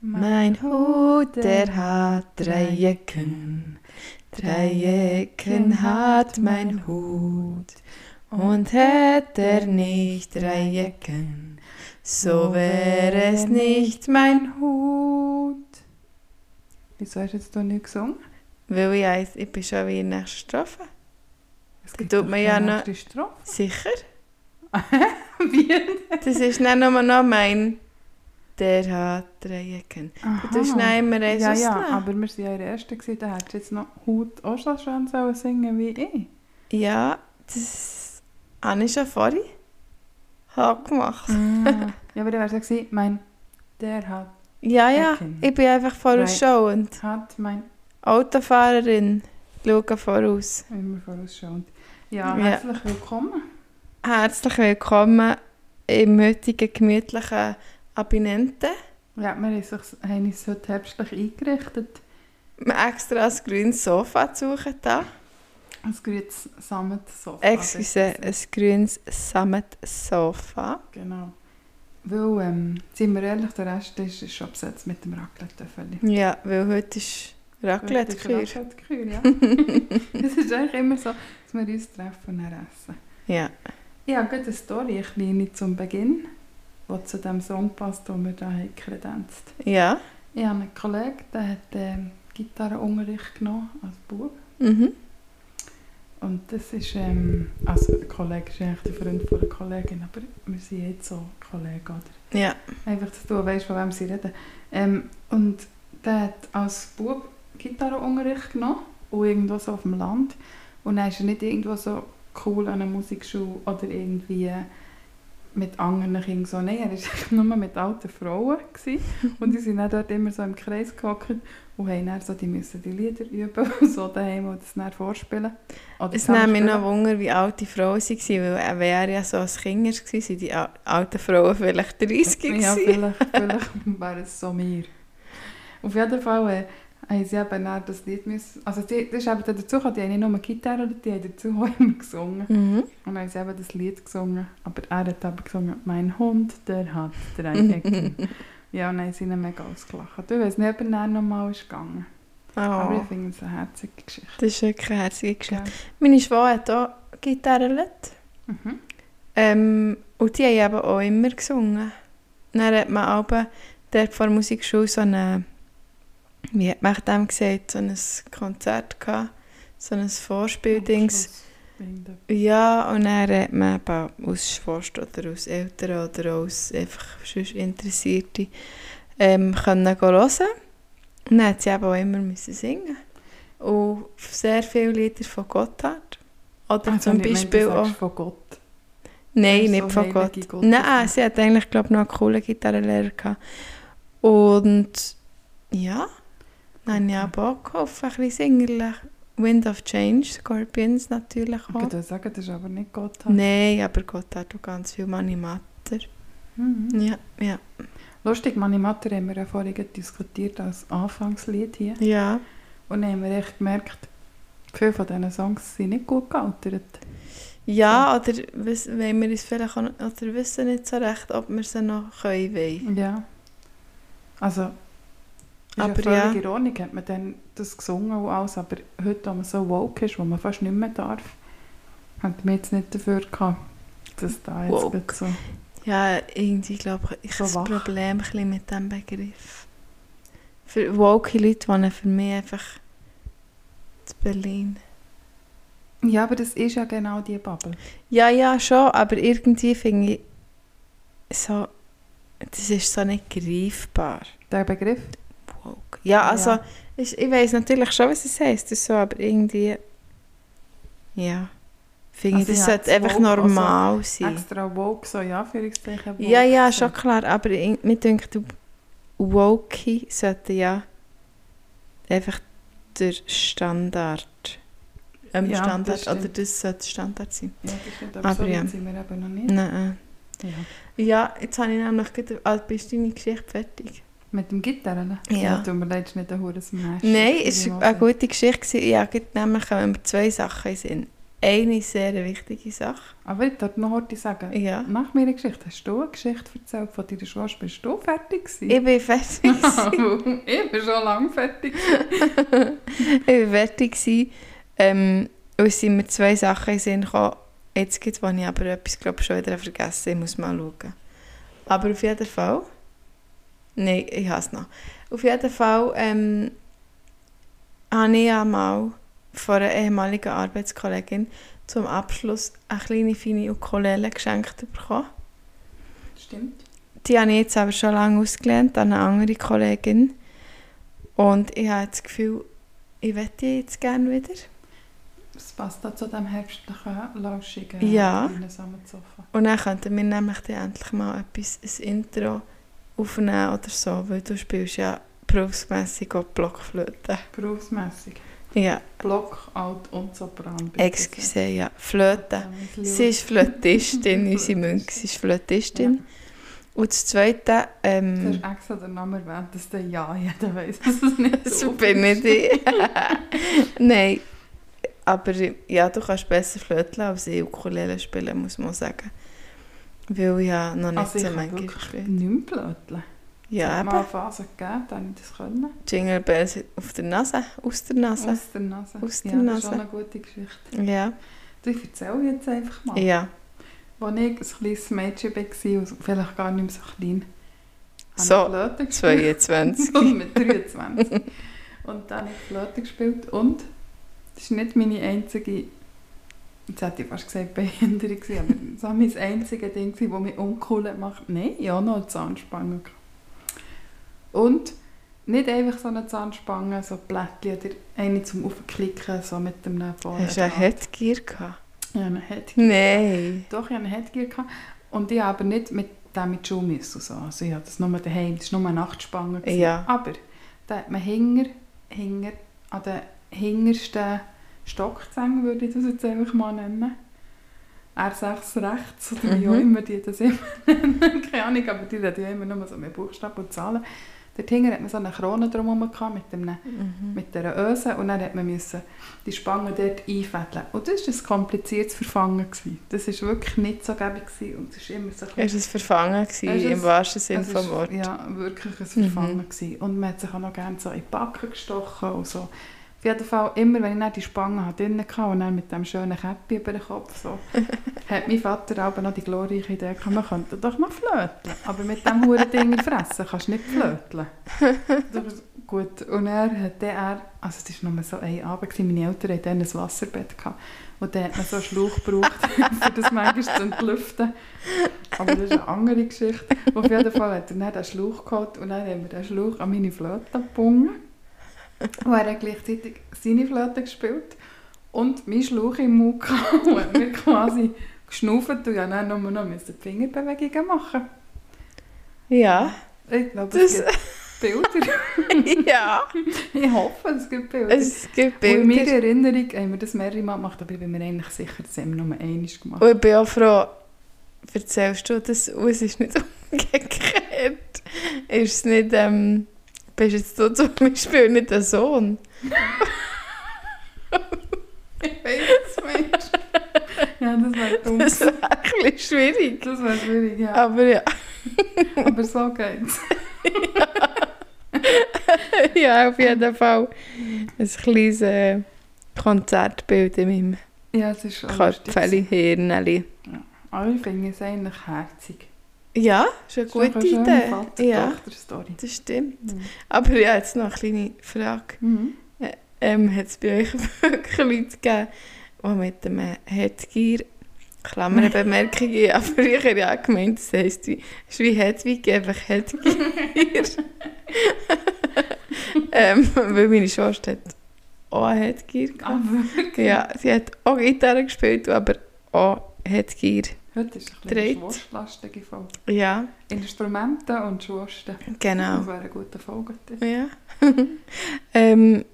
Mein Hut, der hat drei Ecken, drei Ecken hat mein Hut. Und hätte er nicht drei Ecken, so wäre es nicht mein Hut. Wieso hast du jetzt da nicht gesungen? Weil ich weiss, ich bin schon wie in der nächsten Strophe. Es gibt tut mir ja noch- Strophe. Sicher? Wie? Das ist nicht nur noch mein, der hat drei Ecken. Du nicht immer eins Ja, ja, ausnehmen. aber wir waren ja in der ersten, gewesen, da hättest du jetzt noch schön sollen singen wie ich. Ja, das habe ich schon vorhin gemacht. ja, aber dann wäre es ja mein, der hat, Ja, ja, Ecken. ich bin einfach vorausschauend. hat mein, Autofahrerin, schaue voraus. immer vorausschauend. Ja, Ja. herzlich willkommen. Herzlich willkommen im heutigen gemütlichen Abinente. Ja, wir haben uns, heute herbstlich eingerichtet. Wir haben extra ein grünes Sofa suchen. Da. Ein grünes Sammetsofa. Excuse, ein grünes Sammet-Sofa. Genau. Weil, ähm, sind wir ehrlich, der Rest ist, ist schon besetzt mit dem Raclette-Töffeli. Ja, weil heute ist Raclette-Kür. Raclette-Kür, ja. Es ist eigentlich immer so, dass wir uns treffen und essen. Ja. Ich habe eine Story, eine kleine zum Beginn, die zu dem Song passt, den wir hier haben kredenzt. Ja. Ich habe einen Kollegen, der hat ähm, Gitarrenunterricht genommen als Bub. Mhm. Und das ist, ähm, also der Kollege ist eigentlich der Freund von der Kollegin, aber wir sind jetzt so Kollegen, oder? Ja. Einfach, dass du weißt, von wem sie reden. Ähm, und der hat als Bub Gitarrenunterricht genommen, und irgendwo so auf dem Land. Und dann ist er nicht irgendwo so cool an einer Musikschule oder irgendwie mit anderen Kindern so. Nein, er war nur mit alten Frauen. Gewesen. Und die sind dann dort immer so im Kreis gehockt und haben dann so, die müssen die Lieder üben und so daheim und das dann vorspielen. Oder Es nimmt mich noch. Wunder, wie alt die Frauen waren, weil er wäre ja so als Kinder gewesen, sind die al- alten Frauen vielleicht 30 Ja, gewesen. vielleicht, vielleicht wäre es so mir. Auf jeden Fall sie eben dann das Lied müssen, also die, das ist eben dazu gekommen, die haben nicht nur Gitarre, die haben dazu auch immer gesungen. Mhm. Und dann haben sie eben das Lied gesungen, aber er hat eben gesungen, mein Hund, der hat drei Ecken. ja, und dann haben sie ihn mega ausgelacht. Ich weiß nicht, ob er dann nochmal ist gegangen. Aber Oh, ich finde es eine herzige Geschichte. das ist wirklich eine herzige Geschichte. Gell? Meine Schwester hat auch Gitarre gelernt. Mhm. Ähm, und die haben eben auch immer gesungen. Dann hat man aber dort vor der Musikschule so eine, wie hat man dem gesagt, so ein Konzert gehabt, so ein Vorspieldings. Ja, und dann hat man eben aus Schwester oder aus Eltern oder aus einfach sonst Interessierte ähm, können hören. Und dann hat sie eben auch immer müssen singen. Und sehr viele Lieder von Gotthard. Oder Also zum Beispiel auch... von Gott. Nein, so nicht von Gott. Gottes- Nein, sie hat eigentlich, glaube ich, noch einen coolen Gitarrenlehrer gehabt. Und ja, dann habe ich auch gehofft, ein bisschen singerlich. Wind of Change, Scorpions natürlich Ich auch. würde sagen, das ist aber nicht Gott. Nein, aber Gott hat auch ganz viel Manimatter. Mhm. Ja, ja. Lustig, meine Mutter haben wir ja vorhin diskutiert als Anfangslied hier. Ja, Und dann haben wir echt gemerkt, viele von diesen Songs sind nicht gut gealtert. ja oder wollen wir uns vielleicht auch, oder wissen nicht so recht, ob wir sie noch können wollen. Ja. Also, ist Aber ja völlig ja. Ordnung, hat man dann das gesungen und alles, aber heute, wo man so woke ist, wo man fast nicht mehr darf, hat man jetzt nicht dafür gehabt, dass da jetzt Woke. so... Ja, irgendwie glaube ich, ich So habe ein Problem ein mit diesem Begriff. Für woke Leute wohnen für mich einfach zu Berlin. Ja, aber das ist ja genau die Bubble. Ja, ja, schon, aber irgendwie finde ich so, das ist so nicht greifbar. Der Begriff? Ja, also, Ja. Ich, ich weiß natürlich schon, was es heisst, das so, aber irgendwie, ja, finde Also ich, das ja, sollte das einfach Woke, also normal sein. Extra woke, so ja, Anführungszeichen woke. Ja, ja, schon klar, aber ich- mir denkt, Woke sollte ja einfach der Standard, ähm, Ja, das Standard, oder stimmt. das sollte Standard sein. Ja, das stimmt, aber, Aber so ja. sind wir eben noch nicht. Nein. Ja. Ja, jetzt habe ich nämlich gerade, also bist deine Geschichte fertig? Mit dem Gitarren? Ja. Tut mir leid, es ist nicht ein hohes Smash. Nein, es war eine gute Geschichte. gerade nämlich kommen mir zwei Sachen in den Sinn. eine sehr wichtige Sache. Aber ich darf noch heute sagen, Ja. nach meiner Geschichte, hast du eine Geschichte erzählt von deiner Schwester? Bist du fertig gewesen? Ich bin fertig. ich bin schon lange fertig. ich bin fertig. gewesen. Ähm, und es sind mir zwei Sachen in den Sinn gekommen. Jetzt gibt es, wo ich aber etwas glaub, schon wieder vergessen Ich muss mal schauen. Aber auf jeden Fall... Nein, ich habe es noch. Auf jeden Fall ähm, habe ich einmal von einer ehemaligen Arbeitskollegin zum Abschluss eine kleine feine Ukulele geschenkt bekommen. Stimmt. Die habe ich jetzt aber schon lange ausgelernt an eine andere Kollegin. Und ich habe das Gefühl, ich möchte die jetzt gerne wieder. Das passt auch zu diesem herbstlichen, lauschigen Ja. Und dann könnten wir nämlich dann endlich mal etwas, ein Intro aufnehmen oder so, weil du spielst ja berufsmässig auch Blockflöte. Berufsmässig. Ja, Block, Alt und Sopran. excuse, ja, Flöte. Ja, Sie ist Flötistin, unsere Münke, sie ist Flötistin. Und das Zweite, Du ähm, hast extra den Namen erwähnt, dass der ja jeder weiß, dass es nicht so bin ich die. Nein, aber ja, du kannst besser Flöten als ich Ukulele spielen, muss man sagen. Weil ich ja noch nicht Also so manchmal gespielt. nicht mehr blödeln. Ja, es hat mal eben. eine Phase gegeben, da ich das können. Jingle Bells auf der Nase, aus der Nase. Aus der Nase. Aus der ja, Das Nase. ist schon eine gute Geschichte. Ja, Du, ich erzähle jetzt einfach mal. ja. Als ich ein kleines Mädchen war, und vielleicht gar nicht mehr so klein, So, Flöte gespielt. 22. Und mit 23. und dann habe ich Flöte gespielt und das ist nicht meine einzige, jetzt hätte ich fast gesagt Behinderung aber das war mein einziges Ding, das mich uncool macht. Nein, ich habe noch eine Zahnspange. Und nicht einfach so eine Zahnspange, so Blättchen oder eine zum Aufklicken, so mit dem vorne Hast du ein. Headgear gehabt? Ja, eine Headgear. Nein. Doch, ich hatte eine Headgear. Gehabt. Und ich habe aber nicht mit dem mit Schuhe müssen. So. Also ich hatte das nur daheim. Das war nur eine Nachtspange. Ja. Aber da hat man hinger, hinger, an den hintersten Stockzängen, würde ich das jetzt einfach mal nennen. R6 rechts, oder wie Mhm. auch immer die das immer nennen. Keine Ahnung, aber die reden ja immer nur so mit Buchstaben und Zahlen. Dort hinten hat man so eine Krone drumherum gehabt mit, dem, Mhm. mit dieser Öse und dann hat man müssen die Spangen dort einfädeln. Und das war ein kompliziertes Verfangen. Gewesen. Das war wirklich nicht so gäbig gewesen. und es ist immer so ein Es war ein Verfangen, gewesen, Es ist- im wahrsten Sinne es des ist, Wortes. Ja, wirklich ein Mhm. Verfangen gewesen. Und man hat sich auch noch gerne so in die Backen gestochen und so. Auf jeden Fall, immer wenn ich dann die Spange hatte, drinnen hatte und dann mit dem schönen Käppi über den Kopf, so, hat mein Vater auch noch die glorreiche Idee gehabt, man könnte doch noch flöteln. Aber mit dem huren Ding fressen kannst du nicht flöteln. Das- Gut, und er hat er, also es war nur so ein Abend, gewesen, meine Eltern hatten dann ein Wasserbett gehabt. Und dann hat man so einen Schlauch gebraucht, um das manchmal zu entlüften. Aber das ist eine andere Geschichte. Auf jeden Fall hat er dann den Schlauch geholt und dann haben wir den Schlauch an meine Flöte gebunden. Und er hat gleichzeitig seine Flöte gespielt und mein Schlauch im Mund gehabt und hat mir quasi geschnauft und musste dann nur noch die Fingerbewegungen machen. Ja. Ich glaube, Das- es gibt Bilder. ja. Ich hoffe, es gibt Bilder. Es gibt Und in meiner Bilder. Erinnerung haben wir das mehrere Mal gemacht, aber ich bin mir eigentlich sicher, das haben wir nur einmal gemacht. Und ich bin auch froh, erzählst du das aus, ist nicht umgekehrt. Ist es nicht, ähm, bist jetzt du zum Beispiel nicht der Sohn? Ich weiß es, Mensch. Ja, das wäre dumm. Das wäre ein bisschen schwierig. Das wäre schwierig, ja. Aber ja, Aber so geht's. ja auf jeden Fall ein kleines äh, Konzertbild in meinem Ja, es ist. Köpfchen, Hirnchen. Aber ich finde es eigentlich herzig. Ja, ist eine Das ist doch gute eine schöne Idee. Ja, das stimmt. Aber ja, jetzt noch eine kleine Frage. Mhm. Ähm, hat es bei euch wirklich Leute gegeben, die mit dem Headgear, Klammerbemerkungen, aber früher ja gemeint, das heisst, wie, ist wie Hedwig, einfach Headgear. ähm, weil meine Schwester hat auch ein Headgear Ah, gehabt. wirklich? Ja, sie hat auch Gitarre gespielt, aber auch Headgear. Heute ist ein bisschen schwurstlastige Folge. Ja, Instrumente und Schwursten. genau. Das wäre eine gute Folge. Ja. ähm,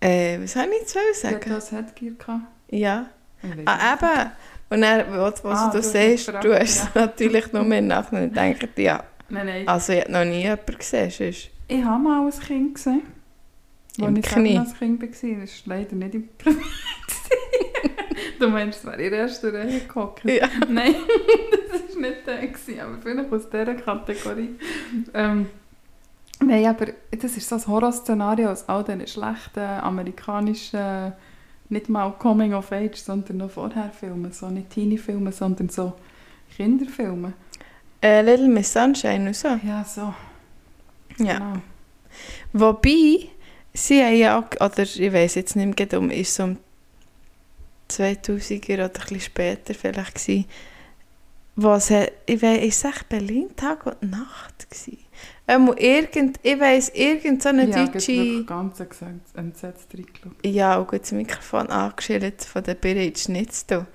äh, was soll ich jetzt hat sagen? das Headgear gehabt. Ja. Ah, eben. Und dann, was, was Ah, du siehst, du hast ja. natürlich nur im Nachhinein gedacht, ja, Nein, nein. also ich habe noch nie jemanden gesehen, sonst. Ich habe mal ein Kind gesehen. Im Als ich Knie. als Kind war. Das war leider nicht im Knie. Du meinst, es wäre in der ersten Reihe gehockt? Ja. Nein, das war nicht der, gewesen, aber vielleicht aus dieser Kategorie. Ähm, nein, aber das ist so ein Horrorszenario aus all diesen schlechten amerikanischen, nicht mal Coming of Age, sondern noch vorher Filmen. So nicht Teenie-Filme, sondern so Kinderfilme. Äh, Little Miss Sunshine so. Ja, so. Ja. Genau. Wobei, sie haben ja auch, oder ich weiß jetzt nicht mehr genau, ist so um 2000er oder ein bisschen später vielleicht gewesen, was ich weiß, ist es echt Berlin Tag und Nacht gewesen? Ähm, irgend, ich weiss, irgend so eine ja, deutsche... wirklich ganz entsetzt reingeschaut. Ja, und gut das Mikrofon angeschildert von der Birgit Schnitzel.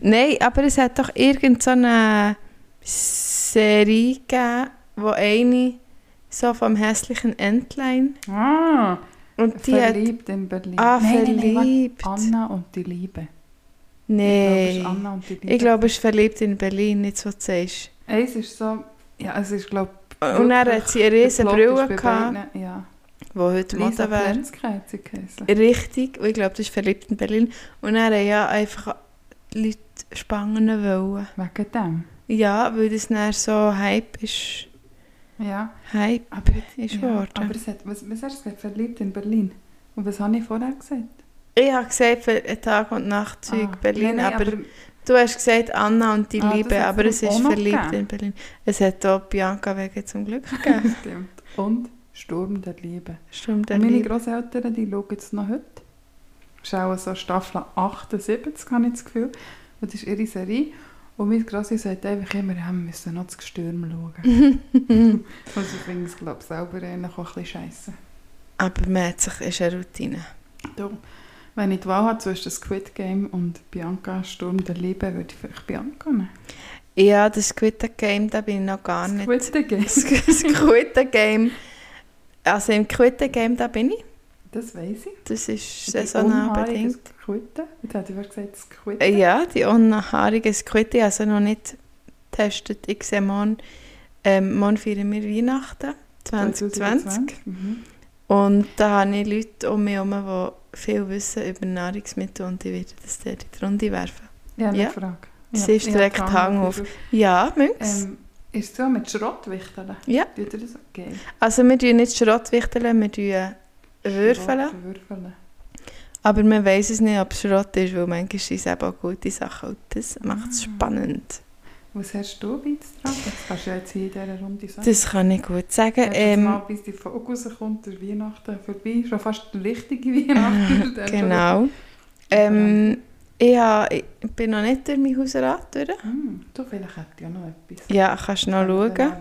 Nein, aber es hat doch irgend so eine Serie gegeben, wo eine so vom hässlichen Entlein Ah, und die hat... verliebt in Berlin. Ah, Nein, nein, nein, verliebt. Anna und die Liebe. Ich es Nein. Ich glaube, es ist verliebt in Berlin, nicht was du sagst. Eins ist so, ja, es ist, glaube Und dann hat sie eine riesen Brille gehabt, Ja, die heute Mode wäre. Richtig, und ich glaube, das ist verliebt in Berlin. Und dann haben ja einfach Leute Spangen wollen. Wegen dem. Ja, weil das dann so Hype ist. Ja, Hype aber, ist ja, geworden. aber es hat, was, was hast du gesagt? Verliebt in Berlin. Und was habe ich vorher gesagt? Ich habe gesagt, für Tag und Nacht Zeug Ah, Berlin, nein, nein, aber, du hast gesagt Anna und die Ah, Liebe, aber es ist verliebt gegeben. in Berlin. Es hat auch Bianca Wege zum Glück gegeben. Stimmt. Und Sturm der Liebe. Stimmt, der Und meine Liebe. Grosseltern, die schauen es noch heute. Das ist auch so Staffel 78, habe ich das Gefühl. Und das ist ihre Serie. Und mein Grossi sagt einfach immer, wir müssen noch das Gestürm schauen. Und sie finden es, glaube ich, selber eigentlich auch ein bisschen scheisse. Aber man hat sich, ist eine Routine. Darum, wenn ich die Wahl habe zwischen Squid Game und Bianca Sturm der Liebe, würde ich vielleicht Bianca nehmen. Ja, das Squid Game, da bin ich noch gar nicht. Squid Game? Das Squid Game. Also im Squid Game, da bin ich. Das weiss ich. Das ist Die saisonal unhaarige bedingt. Squid. Jetzt hätte ich gesagt Squid. Äh, Ja, die unhaarige Squid, ich habe sie noch nicht getestet. Ich sehe morgen, ähm, morgen feiern wir Weihnachten 2020. Mhm. Und da habe ich Leute um mich herum, die viel wissen über Nahrungsmittel und ich werde das dort in die Runde werfen. Ja, eine Ja. Frage. Das Ja, ist direkt Hang auf. Ja, Münks. Ähm, ist es so mit Schrottwichteln? Ja. Tut ihr das okay? Also wir tun nicht Schrottwichteln, wir tun würfeln. Würfeln. Aber man weiß es nicht, ob es Schrott ist, weil manchmal sind es eben auch gute Sachen und das macht es Ah. spannend. Was hast du beizutragen? Das kannst du ja jetzt hier in dieser Runde sagen. Das kann ich gut sagen. Jetzt Ähm, mal, bis die Folge rauskommt, der Weihnachten vorbei. Schon fast die richtige Weihnachten. Schon- genau. Ähm, ich, habe, ich bin noch nicht durch mein Hausrat durch. Hm, du, vielleicht hätte ja noch etwas. Ja, kannst du noch schauen.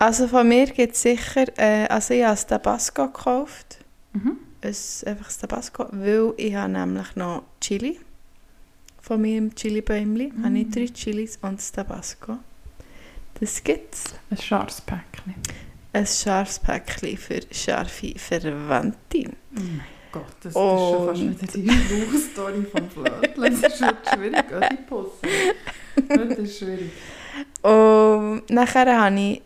Also von mir gibt es sicher, äh, also ich habe das Tabasco gekauft. Mhm. Ein, einfach das Tabasco, weil ich habe nämlich noch Chili. Von meinem Chili-Bäumchen Mm. habe ich drei Chilis und das Tabasco. Das gibt es. Ein scharfes Päckchen. Ein scharfes Päckchen für scharfe Verwandte. Mein Gott, das ist schon fast Und- wieder die Schlussstory vom Flötchen. Das ist heute schwierig, Ödipus. Heute ist schwierig. Und nachher habe ich,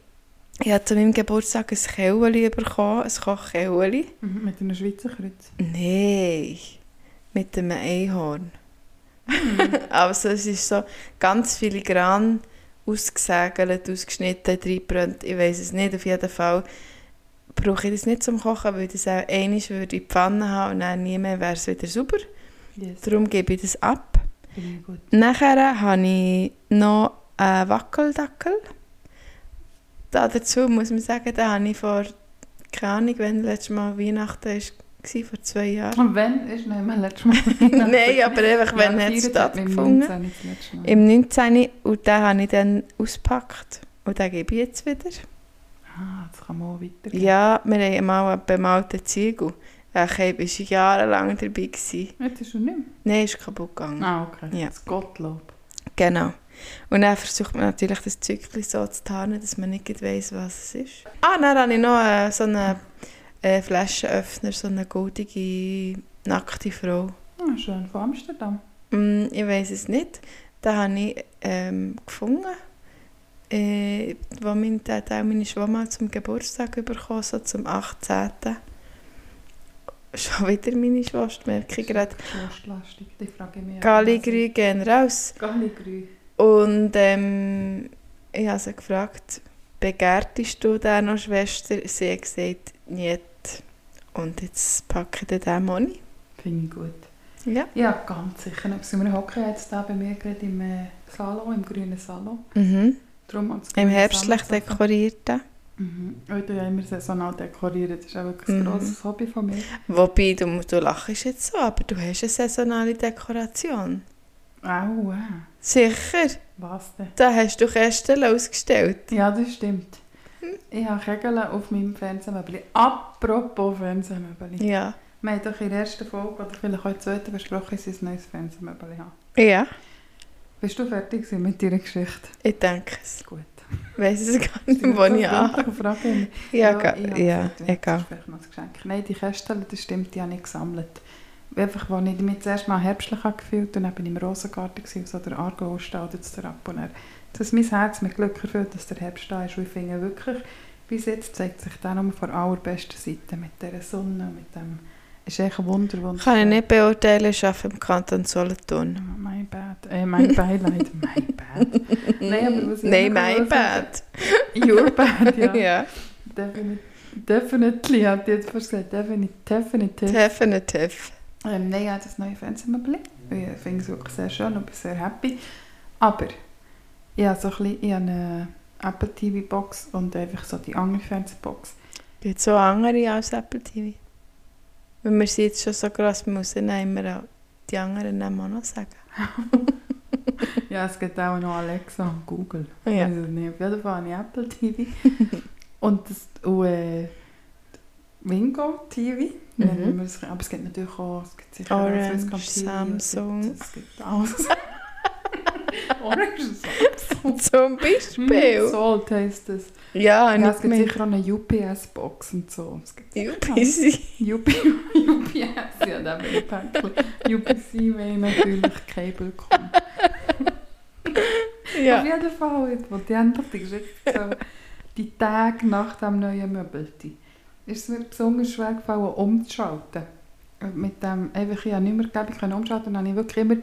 ich habe zu meinem Geburtstag ein Käueli bekommen, ein Kochkäueli. Mhm, mit einem Schweizer Kreuz. Nein, mit einem Einhorn. Mhm. also es ist so ganz filigran ausgesägelt, ausgeschnitten, reingebrannt. Ich weiß es nicht, auf jeden Fall brauche ich das nicht zum Kochen, weil das auch einmal würde in die Pfanne haben und dann nie mehr wäre es wieder sauber. Yes, Darum gebe ich das ab. Nachher habe ich noch einen Wackeldackel. Da dazu muss man sagen, da habe ich vor, keine Ahnung, wenn letztes Mal Weihnachten war, vor zwei Jahren. Und wenn, ist nicht mehr letztes Mal. Nein, aber einfach, wenn Ja, hat es stattgefunden. 19. das letzte Mal. Im 19. Und den habe ich dann ausgepackt. Und den gebe ich jetzt wieder. Ah, das kann man auch weitergeben. Ja, wir haben mal einen bemalten Ziegel. Ich war jahrelang dabei. Gewesen. Jetzt ist er nicht mehr. Nein, ist kaputt gegangen. Ah, okay. Ja. Das Gottlob. Genau. Und dann versucht man natürlich das Zeugchen so zu tarnen, dass man nicht weiss, was es ist. Ah, dann habe ich noch äh, so einen äh, Flaschenöffner, so eine goldige, nackte Frau. Ah, schön, von Amsterdam. Mm, ich weiß es nicht. Den habe ich ähm, gefunden, äh, wo mein, den, den meine Schwester zum Geburtstag bekommen so zum 18. Schon wieder meine Schwester, merke ich gerade. Schwostlastig, die frage ich mich. Galligrü gehen raus. Galligrü. Und ähm, ich habe sie gefragt, begehrtest du den noch Schwester? Sie hat gesagt, nicht. Und jetzt packe ich den nicht. Finde ich gut. Ja. Ja, ganz sicher. Wir hocken jetzt da bei mir gerade im äh, Salon, im grünen Salon. Mhm. Drum Im herbstlich dekorierten. Mhm. Ich tue ja immer saisonal dekorieren. Das ist auch wirklich ein Mhm. grosses Hobby von mir. Wobei, du, du lachst jetzt so, aber du hast eine saisonale Dekoration. Au, äh. Sicher? Was denn? Da hast du Kästchen ausgestellt. Ja, das stimmt. Ich habe Kegel auf meinem Fernsehmöbel. Apropos Fernsehmöbel. Ja. Wir haben doch in der ersten Folge oder vielleicht auch in der zweiten besprochen, dass ich ein neues Fernsehmöbel habe. Ja, Bist du fertig mit deiner Geschichte? ich denke es. Gut. Weiss es gar nicht, wo ich an. Ja, habe ja, gesagt, Das egal. ist vielleicht noch ein Geschenk. Nein, die Kästchen, das stimmt, die habe ich gesammelt. Einfach, als ich mich zuerst mal herbstlich habe gefühlt und dann bin ich im Rosengarten gewesen, so der Argo steht jetzt der ab und er, dass mein Herz mit Glück erfüllt, dass der Herbst da ist. Und ich finde wirklich, bis jetzt zeigt sich der nur von allerbesten Seite mit dieser Sonne, mit dem, ist echt ein Wunder, Wunder. Kann ich nicht beurteilen, ich arbeite im Kanton Solothurn. My bad. Äh, mein Beileid. my bad. Nein, aber was ich Nein, mein bad. Your bad, ja. ja. Definitely, definitely, hat die jetzt fast gesagt. Definitely, definitiv. Definitiv. Ähm, nein, ich habe das neue Fernsehmöbel. Ich finde es wirklich sehr schön und bin sehr happy. Aber ich habe so ein bisschen, ich habe eine Apple TV Box und einfach so die andere Fernsehbox. Gibt es so andere als Apple TV? Wenn wir sind jetzt schon so gross, wir müssen dann immer auch die anderen Namen auch noch sagen. Ja, es gibt auch noch Alexa und Google. Ja. Also. Auf jeden Fall ich Apple TV. und das und, äh, Wingo TV. Mhm. es. Aber es gibt natürlich auch es gibt sicher auch Orange, TV, Samsung. Es gibt, es gibt alles. Orange Samsung. Zum Beispiel. Salt heisst es. Ja, Ja, es gibt sicher auch eine UPS-Box und so. Es gibt UPC. UP, UPS, ja, da bin ich Päckchen. UPC, wenn ich natürlich Cable komme. Auf Ja. jeden Fall, wollte ich endlich die Geschichte erzählen. Die Tage nach dem neuen Möbelti ist es mir besonders schwer gefallen, umzuschalten. Und Mit dem, einfach, ich habe nicht mehr gegeben, können umschalten, dann habe ich wirklich immer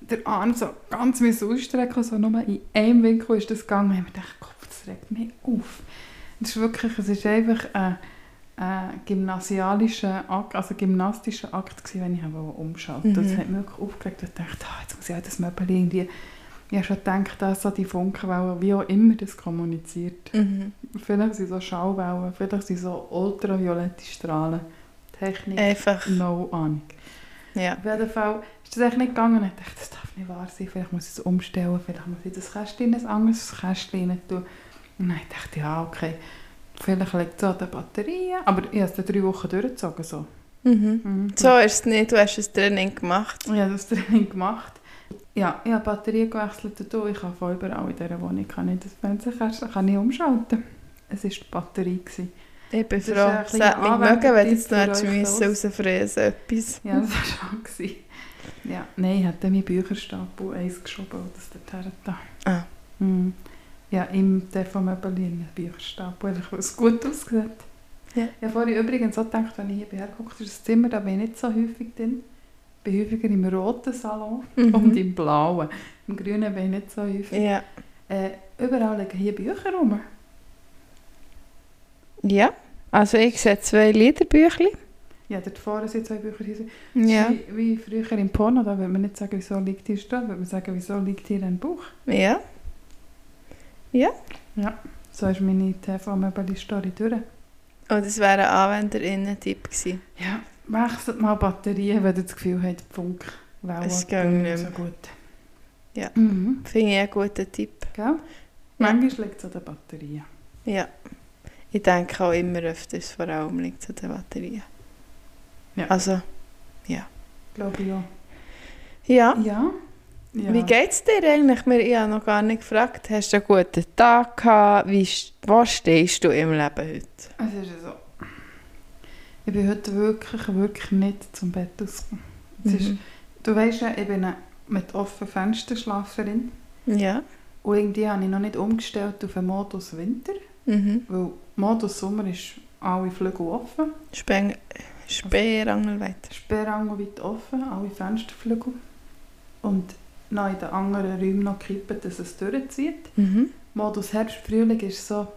den Arm so ganz ausstrecken so nur in einem Winkel ist das gegangen. Und ich habe mir gedacht, Gott, das regt mich auf. Es ist wirklich, es ist einfach ein, ein gymnasialischer Akt, also gymnastischer Akt gewesen, wenn ich wollte umschalten Mhm. Das hat mich wirklich aufgeregt. Ich dachte, ah, jetzt muss ich auch das Möbel irgendwie ich habe schon gedacht, dass so die Funkenwellen, wie auch immer das kommuniziert. Mhm. Vielleicht sind so Schallwellen, vielleicht sind so ultraviolette Strahlen. Technik, Einfach, no Ahnung. ja. Auf jeden Fall ist das echt nicht gegangen. Ich dachte, das darf nicht wahr sein. Vielleicht muss ich es umstellen, vielleicht muss ich das Kästchen in ein anderes Kästchen tun. Und dann dachte ich, ja, okay, vielleicht liegt es an den Batterien. Aber ich habe es dann drei Wochen durchgezogen. So. Mhm. Mhm. So ist es nicht, du hast ein Training gemacht. Ich habe das Training gemacht. Ja, ich habe die Batterie gewechselt und du, ich kann von überall in dieser Wohnung kann ich das Fernsehkästchen kann ich umschalten. Es war die Batterie. Gewesen. Ich bin froh, es hat mich mögen, wenn jetzt noch müssen los. rausfräsen etwas. Ja, das war schon. Gewesen. Ja, nein, ich hatte meinen Bücherstapel eins geschoben das dorthin da. Ah. Mhm. Ja, im Deformöbel in einem Bücherstapel, einfach, weil es gut aussieht. Ja. Ich habe vorhin übrigens auch gedacht, wenn ich hier hergeguckt ist das Zimmer, da bin ich nicht so häufig drin. Bin häufiger im roten Salon Mhm. und im blauen. Im grünen bin ich nicht so häufig. Ja. Äh, überall liegen hier Bücher rum. ja, also ich sehe zwei Liederbüchli. Ja, dort vorne sind zwei Bücher. Ja. Wie, wie früher im Porno, da würde man nicht sagen, wieso liegt hier Stuhl, würde man sagen, wieso liegt hier ein Buch. Ja. So ist meine TV-Möbel-Story durch. Und es wäre ein Anwenderinnen-Tipp gewesen. Ja, wechselt mal Batterien, wenn ihr das Gefühl habt, die Funkwellen Es geht tun nicht so gut. Ja. Mhm. Finde ich einen guten Tipp. Gell? Manchmal liegt es an den Batterien. Ja. Ich denke auch immer öfters, vor allem liegt es an den Batterien. Ja. Also, Glaube ich auch. ja. Ja. ja. Wie geht es dir eigentlich? Wir- Ich habe noch gar nicht gefragt. Hast du einen guten Tag gehabt? Wie, wo stehst du im Leben heute? Es ist so. Ich bin heute wirklich, wirklich nicht zum Bett ist, Mhm. du weißt ja, ich bin mit offenen Fenstern Schlaferin. Ja. Und irgendwie habe ich noch nicht umgestellt auf den Modus Winter. Mhm. Weil Modus Sommer ist alle Flügel offen. Speng Speerangel weiter. Sperrangel weit offen, alle Fensterflügel. Und noch in den anderen Räumen noch kippen, dass es durchzieht. Mhm. Modus Herbst, Frühling ist so,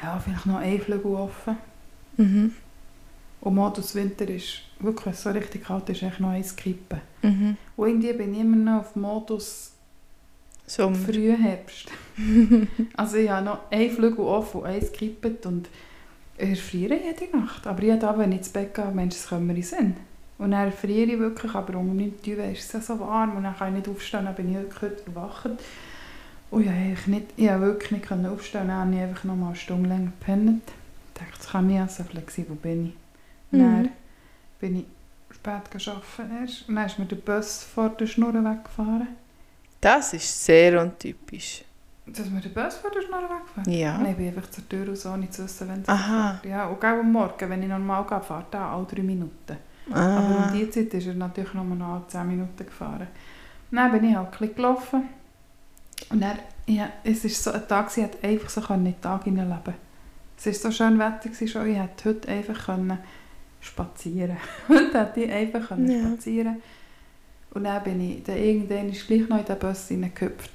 ja, vielleicht noch ein Flügel offen. Mhm. Und Modus Winter ist wirklich, wenn es so richtig kalt ist, echt noch eins kippen. Mhm. Und irgendwie bin ich immer noch auf Modus Sommer. Frühherbst. also ich habe noch ein Flügel offen und eins gekippt und ich erfriere jede Nacht. Aber jeden Abend, wenn ich ins Bett gehe, Mensch, das können wir in Sinn. Und dann erfriere ich wirklich, aber um 9 Uhr ist es ja so warm und dann kann ich nicht aufstehen, dann bin ich wirklich heute erwacht. Und ja, ich, nicht, ich konnte wirklich nicht aufstehen, dann habe ich einfach noch mal eine Stunde länger gepennt. Ich dachte, das kann ich ja so flexibel bin ich. Mhm. Dann bin ich spät gearbeitet erst. Und dann ist mir der Bus vor der Schnur weggefahren. Das ist sehr untypisch. Dass mir der Bus vor der Schnur weggefahren Ja. Und ich bin einfach zur Tür raus, ohne zu wissen, wenn es Aha. fährt. Ja, und auch am Morgen, wenn ich normal gehe, fährt er alle drei Minuten. Aber Ah. um diese Zeit ist er natürlich nur noch alle 10 Minuten gefahren. Dann bin ich halt ein gelaufen. Und dann, ja, es war so ein Tag, ich hätte einfach so in den Tag hineinleben Es war so schön Wetter, schon, ich hätte heute einfach können spazieren Und hätte ich einfach können Ja. spazieren Und dann bin ich dann irgendwann ist gleich noch in den Bus hineingehüpft.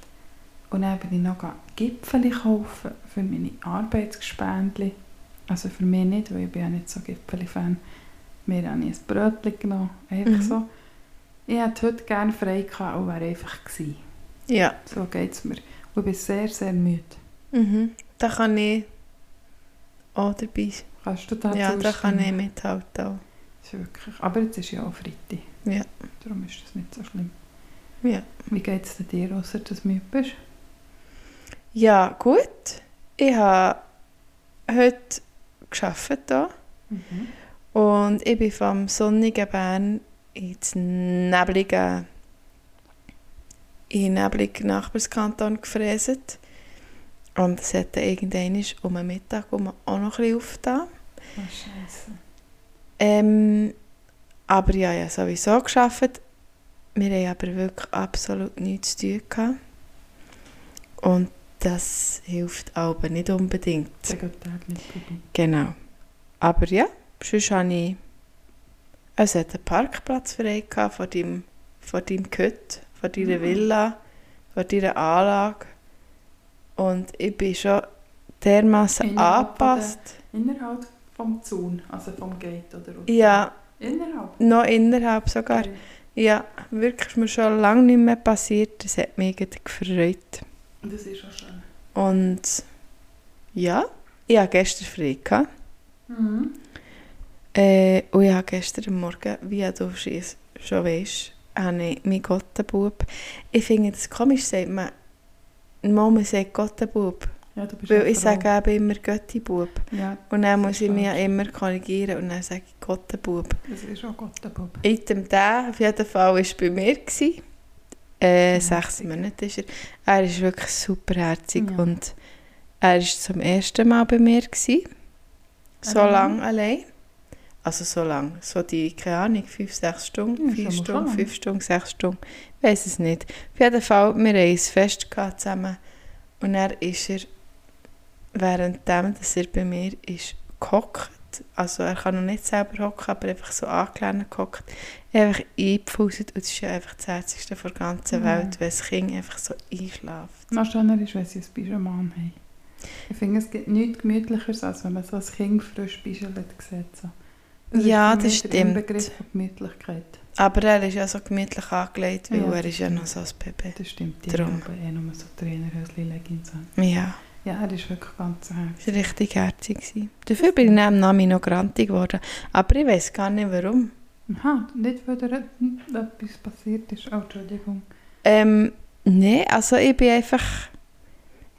Und dann bin ich noch Gipfeli kaufen für meine Arbeitsgespendli. Also für mich nicht, weil ich bin ja nicht so Gipfeli-Fan. Mir habe ich ein Brötchen genommen. Einfach Mhm. so. Ich hätte heute gerne frei gehabt und wäre einfach gewesen. Ja. So geht es mir. Und ich bin sehr, sehr müde. Mhm. Da kann ich auch dabei sein. Kannst du da Ja, da kann ich mithalten. Auch. Das ist wirklich. Aber jetzt ist ja auch Freitag. Ja. Darum ist das nicht so schlimm. Ja. Wie geht es dir, außer dass du müde bist? Ja, gut. Ich habe heute gearbeitet hier. Mhm. und ich bin vom sonnigen Bern ins neblige, in den nebligen Nachbarskanton gefräset. Und es hat dann irgendwann um den Mittag auch noch ein bisschen aufgetan. Oh, Scheiße. Ähm, aber ja, ja, sowieso geschafft. Wir haben aber wirklich absolut nichts zu tun gehabt. Und das hilft aber nicht unbedingt. Der Tag nicht vorbei. Genau. Aber ja, sonst habe ich... Es hat einen Parkplatz frei gehabt vor deinem, vor deinem Gehüt, vor deiner Mhm. Villa, vor deiner Anlage. Und ich bin schon dermaßen Innerhalb angepasst. Innerhalb vom Zaun, also vom Gate oder aus- Ja, Innerhalb? noch innerhalb sogar. Okay. Ja, wirklich, mir schon lange nicht mehr passiert. Das hat mich gefreut. Das ist schon schön. Und ja, ich hatte gestern frei. Gehabt. Mhm. Äh, und ich habe gestern Morgen, wie du schon weißt, habe ich meinen Gottenbub. Ich finde das komisch, sagt man, Mama sagt Gottenbub. Ja, Weil ich sage eben immer Göttibub. Ja, Und dann muss ich mich immer korrigieren und dann sage ich Gottenbub. das ist auch Gott, der Bub. Item der auf jeden Fall war bei mir. Gewesen. Äh, Ja, sechs. Monate ist er. Er ist wirklich superherzig Ja. und er war zum ersten Mal bei mir. Gewesen. So Allein? lange allein. Also so lange. So die, keine Ahnung, fünf, sechs Stunden, Ja, vier Stunden, fünf Stunden, sechs Stunden. Ich weiß es nicht. Auf jeden Fall, wir haben ein Fest zusammen. Und er ist er, währenddem, dass er bei mir ist, gehockt. Also er kann noch nicht selber hocken, aber einfach so angelehnt gehockt. Einfach eingepfuset. Und das ist ja einfach das Herzigste der ganzen Mhm. Welt, wenn das Kind einfach so einschläft. Noch schöner ist, wenn sie ein Pyjama haben. Ich finde, es gibt nichts Gemütlicheres, als wenn man so ein Kind frisch bischelt sieht. So. Ja, ist das mich der stimmt. Inbegriff von Gemütlichkeit. Aber er ist ja so gemütlich angelegt, weil Ja, er das ist ja noch stimmt. so ein Baby. Das stimmt. Die Drum. haben eh nur so Trainerhöschen, Leggings an. Ja. Ja, er ist wirklich ganz herzig. Das war richtig herzig. gewesen. Dafür bin ich am Nami noch grantig geworden. Aber ich weiß gar nicht warum. Aha, nicht, weil dir hm, etwas passiert ist. Oh, Entschuldigung. Ähm, Nein, also ich bin einfach...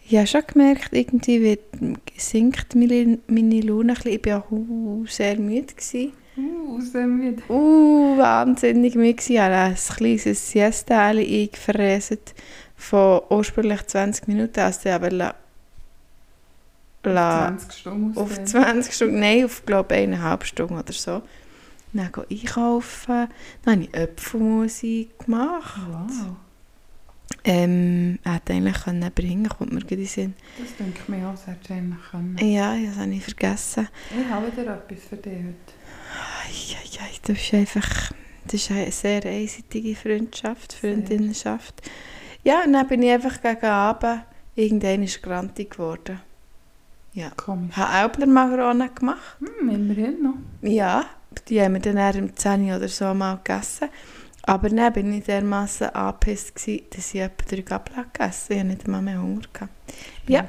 Ich habe schon gemerkt, irgendwie wird, sinkt meine, meine Laune ein bisschen. Ich war auch uh, sehr müde. Gewesen. Uh, sehr müde. Uh, wahnsinnig müde. Ich habe ein kleines Siesta eingefräset von ursprünglich 20 Minuten, also dann aber 20 Stunden auf ausdehnen. 20 Stunden, nein, auf glaube eineinhalb Stunden oder so. Dann gehe ich einkaufen, dann habe ich Äpfelmusik gemacht. Wow. ähm, hätte eigentlich können bringen kommt mir gerade in den Sinn. Das denke ich mir auch, das hättest du eigentlich können. Ja, das habe ich vergessen. Ich habe wieder etwas für dich heute. Eieiei, das ist einfach das ist eine sehr einseitige Freundschaft. Freundinnenschaft. Ja, und dann bin ich einfach gegen Abend, irgendwann ist grantig geworden. Ja. Komisch. Ich habe Elbler-Makronen gemacht. Hm, immerhin noch. Ja, die haben wir dann eher im 10 oder so mal gegessen. Aber dann bin ich dermassen angepisst, gewesen, dass ich etwa drei Gabel gegessen habe. Ich hatte nicht einmal mehr Hunger. Gehabt. Ja.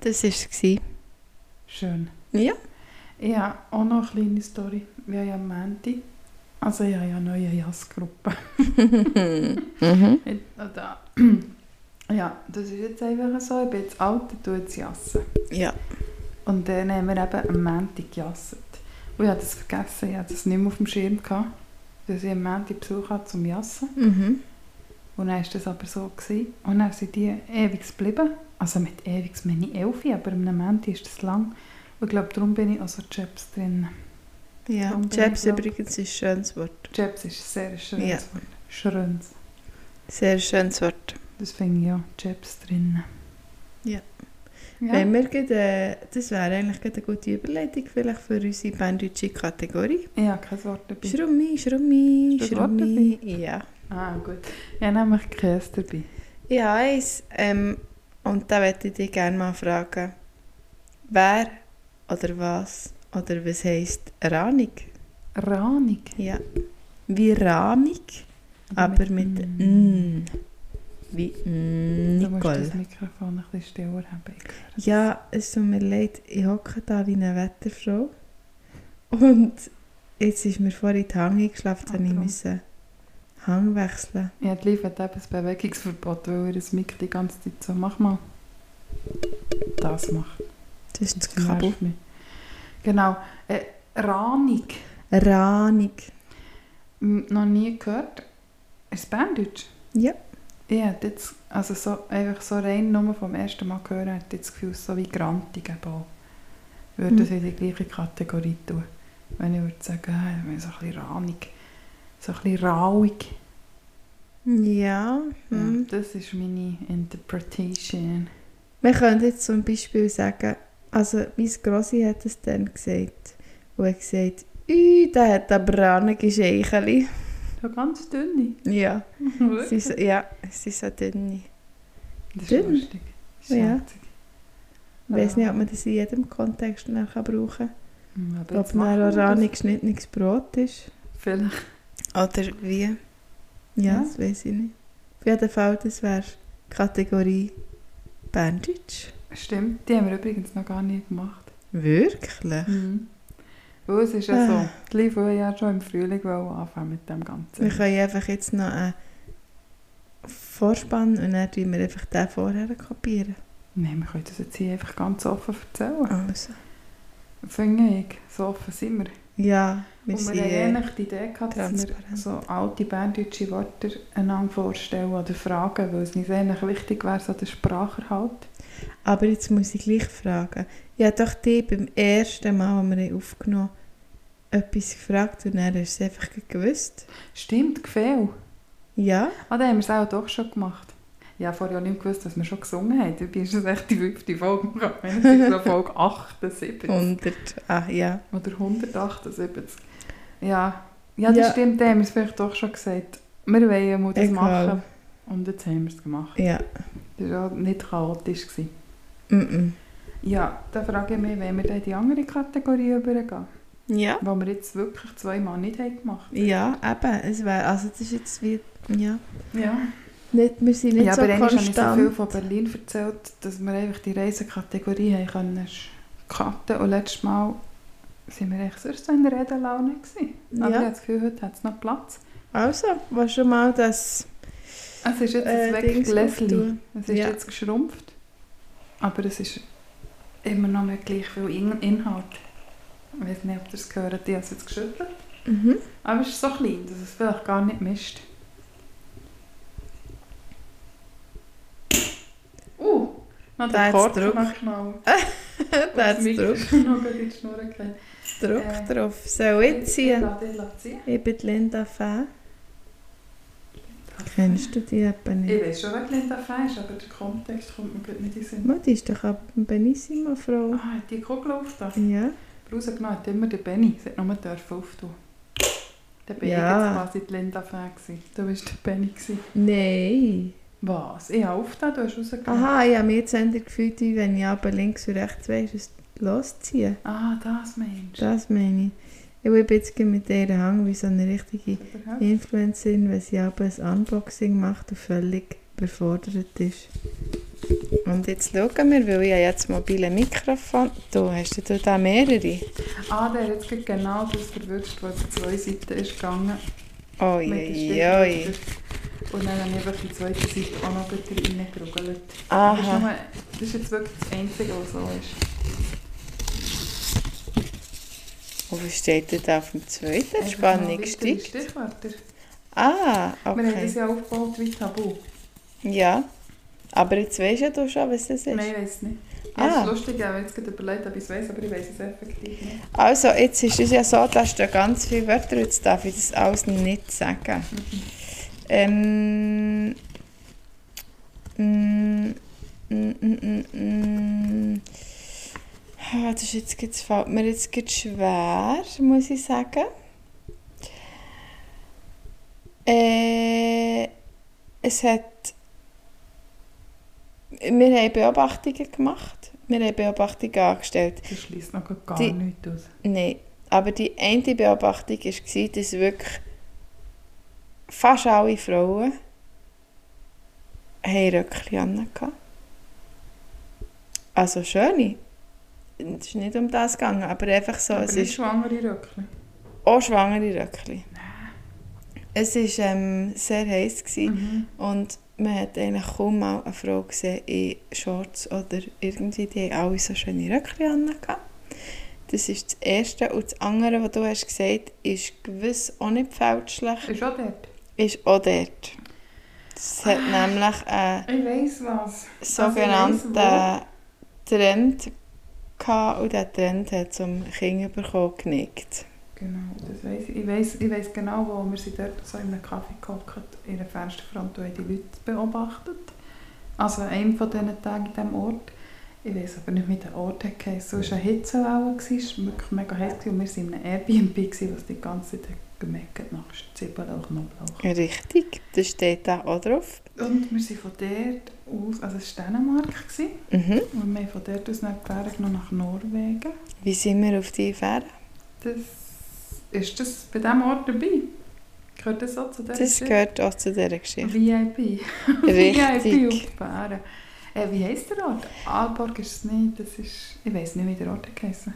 Das war es. Schön. Ja. Habe auch noch eine kleine Story. Wir haben ja am Montag, also ich habe ja eine neue Jazzgruppe. mhm. Da. Ja, das ist jetzt einfach so. Ich bin jetzt alt und tue jetzt jassen. Ja. Und dann haben wir eben am Montag gejasset. Und ich habe das vergessen, ich hatte das nicht mehr auf dem Schirm. Gehabt, dass ich am Montag Besuch hatte zum Jassen. Mhm. Und dann war das aber so. Gewesen. Und dann sind die ewig geblieben. Also mit ewig meine ich elf, aber am Montag ist das lang. Und ich glaube, darum bin ich also Chaps drin. Ja. Chaps ich übrigens ist ein schönes Wort. Chaps ist ein sehr schönes Ja. Wort. Schönes. Sehr schönes Wort. Das finde ich ja, Chaps drin. Ja. Ja. Wenn wir äh, das wäre eigentlich eine gute Überleitung vielleicht für unsere banddeutsche Kategorie. Ich habe kein Wort dabei. Schrummi, Schrummi, Schrummi. Ja. Ah, gut. Ich habe nämlich Käse dabei. Ja, eins. Ähm, und da möchte ich dich gerne mal fragen. Wer oder was oder was heisst Ranig? Rahnig. Ja. Wie Ramig, aber mit Mm. Wie mm, Du musst Nicole. das Mikrofon ein bisschen stiller haben. Ja, es tut mir leid, ich hocke da wie eine Wetterfrau. Und jetzt ist mir vorhin die Hang eingeschlafen, Ah, habe ich müssen Hang wechseln. Ich habe lief hat eben ein Bewegungsverbot, weil er das Mikro die ganze Zeit so «Mach mal». Das macht. Das ist das Kabel. Genau. Äh, Rahnig. Ranig. M- Noch nie gehört. Ist es Berndeutsch? Ja. Ich hätte jetzt, also so, einfach so rein nur vom ersten Mal hören, hätte ich das Gefühl, so wie Grantig auch. Würde Mhm. das in die gleiche Kategorie tun. Wenn ich würde sagen, äh, ich bin so ein bisschen rahnig. So ein bisschen rauig. Ja. Hm. Ja, das ist meine Interpretation. Man könnte jetzt zum Beispiel sagen, also mein Grossi hat es dann gesagt. Und er hat gesagt, «Ui, der hat aber ranige Scheicheli.» So ganz dünne. Ja, sie ist, ja, sie ist so dünn. Das ist dünn. lustig. Das ist Ja. Ich weiß nicht, ob man das in jedem Kontext noch kann brauchen Hm, kann. aber Ob man ranig geschnittenes Brot ist. Vielleicht. Oder wie? Ja, Ja. das weiß ich nicht. Auf jeden Fall, das wäre Kategorie Berndeutsch. Stimmt, die haben wir übrigens noch gar nicht gemacht. Wirklich? Mhm. Weil es ist ja Ah. so, die Liv will ja schon im Frühling anfangen mit dem Ganzen. Wir können einfach jetzt noch einen Vorspann und dann tun wir einfach den vorher kopieren. Nein, wir können das jetzt hier einfach ganz offen erzählen. Also, Finde ich, so offen sind wir. ja, wir Und wir haben eigentlich die Idee gehabt, dass wir so alte berndeutsche Wörter einander vorstellen oder fragen, weil es uns eigentlich wichtig wäre, so der Spracherhalt. Aber jetzt muss ich gleich fragen. Ich habe doch dich beim ersten Mal, als wir ihn aufgenommen haben, etwas gefragt und dann hast du es einfach gewusst. Stimmt, Gefehl. Ja? Ah, dann haben wir es auch doch schon gemacht. Ja, vorher auch nicht gewusst, dass wir schon gesungen haben. Dabei ist es echt die fünfte Folge. Es ist so Folge 78. 100. Ah, ja. Oder 178. Ja, ja das Ja. stimmt, da haben wir es vielleicht doch schon gesagt. Wir wollen mal das Egal. machen. Und jetzt haben wir es gemacht. Ja. Das war nicht chaotisch. Mm -mm. Ja, dann frage ich mich, wenn wir dann in die andere Kategorie übergehen, Ja. die wir jetzt wirklich zweimal nicht haben gemacht Ja, eben. Es wär, also das ist jetzt wie... Ja. Ja, Nicht, wir sind nicht ja so aber eigentlich habe ich so konstant. viel von Berlin erzählt, dass wir einfach die Reisekategorie haben können cutten. Und letztes Mal sind wir echt sonst so in der Redelaune gewesen. Aber ich Ja. habe das Gefühl, heute hat es noch Platz. Also, was schon mal das... Es ist jetzt Äh, auftun. Es ist Ja. jetzt geschrumpft. Aber es ist immer noch nicht gleich viel In Inhalt. Ich weiß nicht, ob ihr es gehört habt. Ich habe es jetzt geschüttelt. Mhm. Aber es ist so klein, dass es vielleicht gar nicht mischt. Uh, noch der hat's Kork Druck. noch schnell. da hat Druck. Druck Äh, drauf. Soll ich ziehen? Ich bin Linda Fäh. Kennst du die etwa Ich weiß schon, wer Linda Fey ist, aber der Kontext kommt mir gerade nicht in den Sinn. Die ist doch eine Benissimo-Frau. Ah, hat die Kugel aufgetan? Ja. Rausgenommen hat immer der Benny. Sie hat nur dürfen auftun. Der Benny Ja. war quasi die Linda Fey. Du warst der Benny. Nein. Was? Ich habe aufgetan, du hast rausgenommen. Aha, ich habe mich jetzt eher gefühlt, wenn ich aber links und rechts weiss, was losziehe. Ah, das meinst du? Das meine ich. Ich bin jetzt mit ihr Hang wie so eine richtige? Influencerin, wenn sie aber ein Unboxing macht und völlig überfordert ist. Und jetzt schauen wir, weil ich habe jetzt mobile Mikrofon. Du, hast du da mehrere? Ah, der hat jetzt genau das verwünscht, was auf zwei Seiten ist gegangen. Oi, oi. Und dann habe ich einfach die zweite Seite auch noch bitte reingerugelt. Das ist, Aha. nur, das ist jetzt wirklich das Einzige, was so ist. Und was steht denn da auf dem zweiten? Die Spannung steigt. Stichwörter. Ah, Wir haben das okay. ja aufgebaut wie Tabu. Ja. Aber jetzt weisst ja du schon, was das ist. Nein, ich weiß nicht. Ah. Das ist lustig, ich habe jetzt gerade überlegt, ob ich es weiß, aber ich weiß es effektiv nicht. Also, jetzt ist es ja so, da stehen ganz viele Wörter, jetzt darf ich das alles nicht sagen. Ähm. Mm, mm, mm, mm, mm. Ah, Das, ist jetzt, das fällt mir jetzt schwer, muss ich sagen. Äh, es hat. Wir haben Beobachtungen gemacht. Wir haben Beobachtungen angestellt. Das schließt noch gar Die- nichts aus. Nein, aber die eine Beobachtung war, dass wirklich fast alle Frauen haben Röckchen hatten. Also schöne. Es ist nicht um das gegangen, aber einfach so, aber es ist schwangere Röckchen. auch schwangere Röckchen. Es war ähm, sehr heiß Mhm. und man hat eigentlich kaum mal eine Frau gesehen in Shorts oder irgendwie, die haben alle so schöne Röckchen hatten. Das ist das Erste. Und das andere, was du hast gesagt ist gewiss auch nicht fälschlich, Ist auch dort. ist auch dort. Es hat nämlich einen Ich weiss was. sogenannten Also Trend gehabt und dieser Trend hat zum Kind bekommen genickt. Genau, das weiss ich. Ich weiss, ich weiss genau, wo wir sind dort so in einem Kaffee gehockt, in der Fensterfront und haben die Leute beobachtet. Also an einem von diesen Tagen in diesem Ort. Ich weiss aber nicht, wie der Ort heisst. Es war eine Hitzewelle, es war wirklich mega heiß und wir waren in einem Airbnb, was die ganze Zeit gemeckert nach Zwiebeln und Knoblauch. Richtig, das steht da auch drauf. Und wir sind von dort aus, also es war Dänemark, Mhm. und wir haben von dort aus nach Fähre genommen nach Norwegen. Wie sind wir auf die Fähre? Das, ist das bei diesem Ort dabei? Gehört das auch zu dieser Das Geschichte? gehört auch zu dieser Geschichte. VIP. VIP auf die Fähre. Äh, wie heisst der Ort? Aalborg ist es nicht. Das ist, ich weiß nicht, wie der Ort heisst.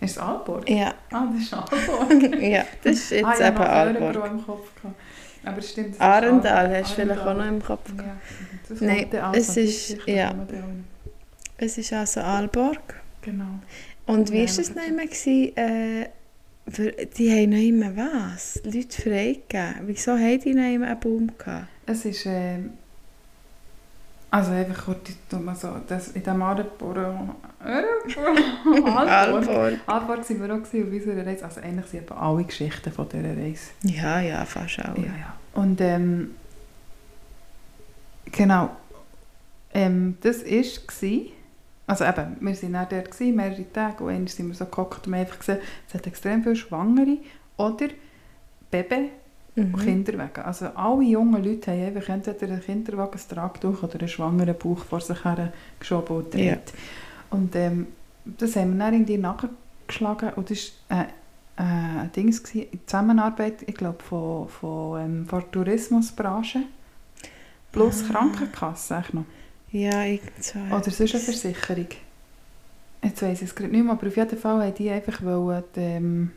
Ist es Aalborg? Ja, Ah, das ist Aalborg. ja, das ist jetzt ah, ich eben habe noch Aalborg. Örebro im Kopf gehabt. Aber es stimmt. es Arendal hast du vielleicht auch noch im Kopf. Ja, das Nein, es ist- ja. Es ist also Aalborg. Genau. Und wie war das das noch ist- immer? gewesen, Äh, die haben noch immer was? Leute freigegeben. Wieso haben die noch immer einen Baum gehabt? Es ist, ähm, also einfach kurz, so, das, in diesem Aalborg, Aalborg. Aalborg sind wir auch auf unserer Reise, also eigentlich sind eben alle Geschichten von dieser Reise. Ja, ja, fast auch. Ja, ja. Und ähm, genau, ähm, das war, also eben, wir waren dann dort gewesen, mehrere Tage und einmal sind wir so gehockt und haben einfach gesehen, es hat extrem viele Schwangere oder Baby Mhm. Kinderwagen. Also alle jungen Leute haben einfach entweder einen Kinderwagen, ein Tragtuch oder einen schwangeren Bauch vor sich her geschoben und Ja. Und ähm, das haben wir dann irgendwie nachgeschlagen und das war äh, äh, ein Ding, gewesen, in Zusammenarbeit, ich glaube, von, von, ähm, von der Tourismusbranche plus Ah. Krankenkasse eigentlich noch. Ja, irgend so. Oder sonst eine Versicherung. Jetzt weiss ich es gerade nicht mehr, aber auf jeden Fall haben die einfach wollen die, ähm,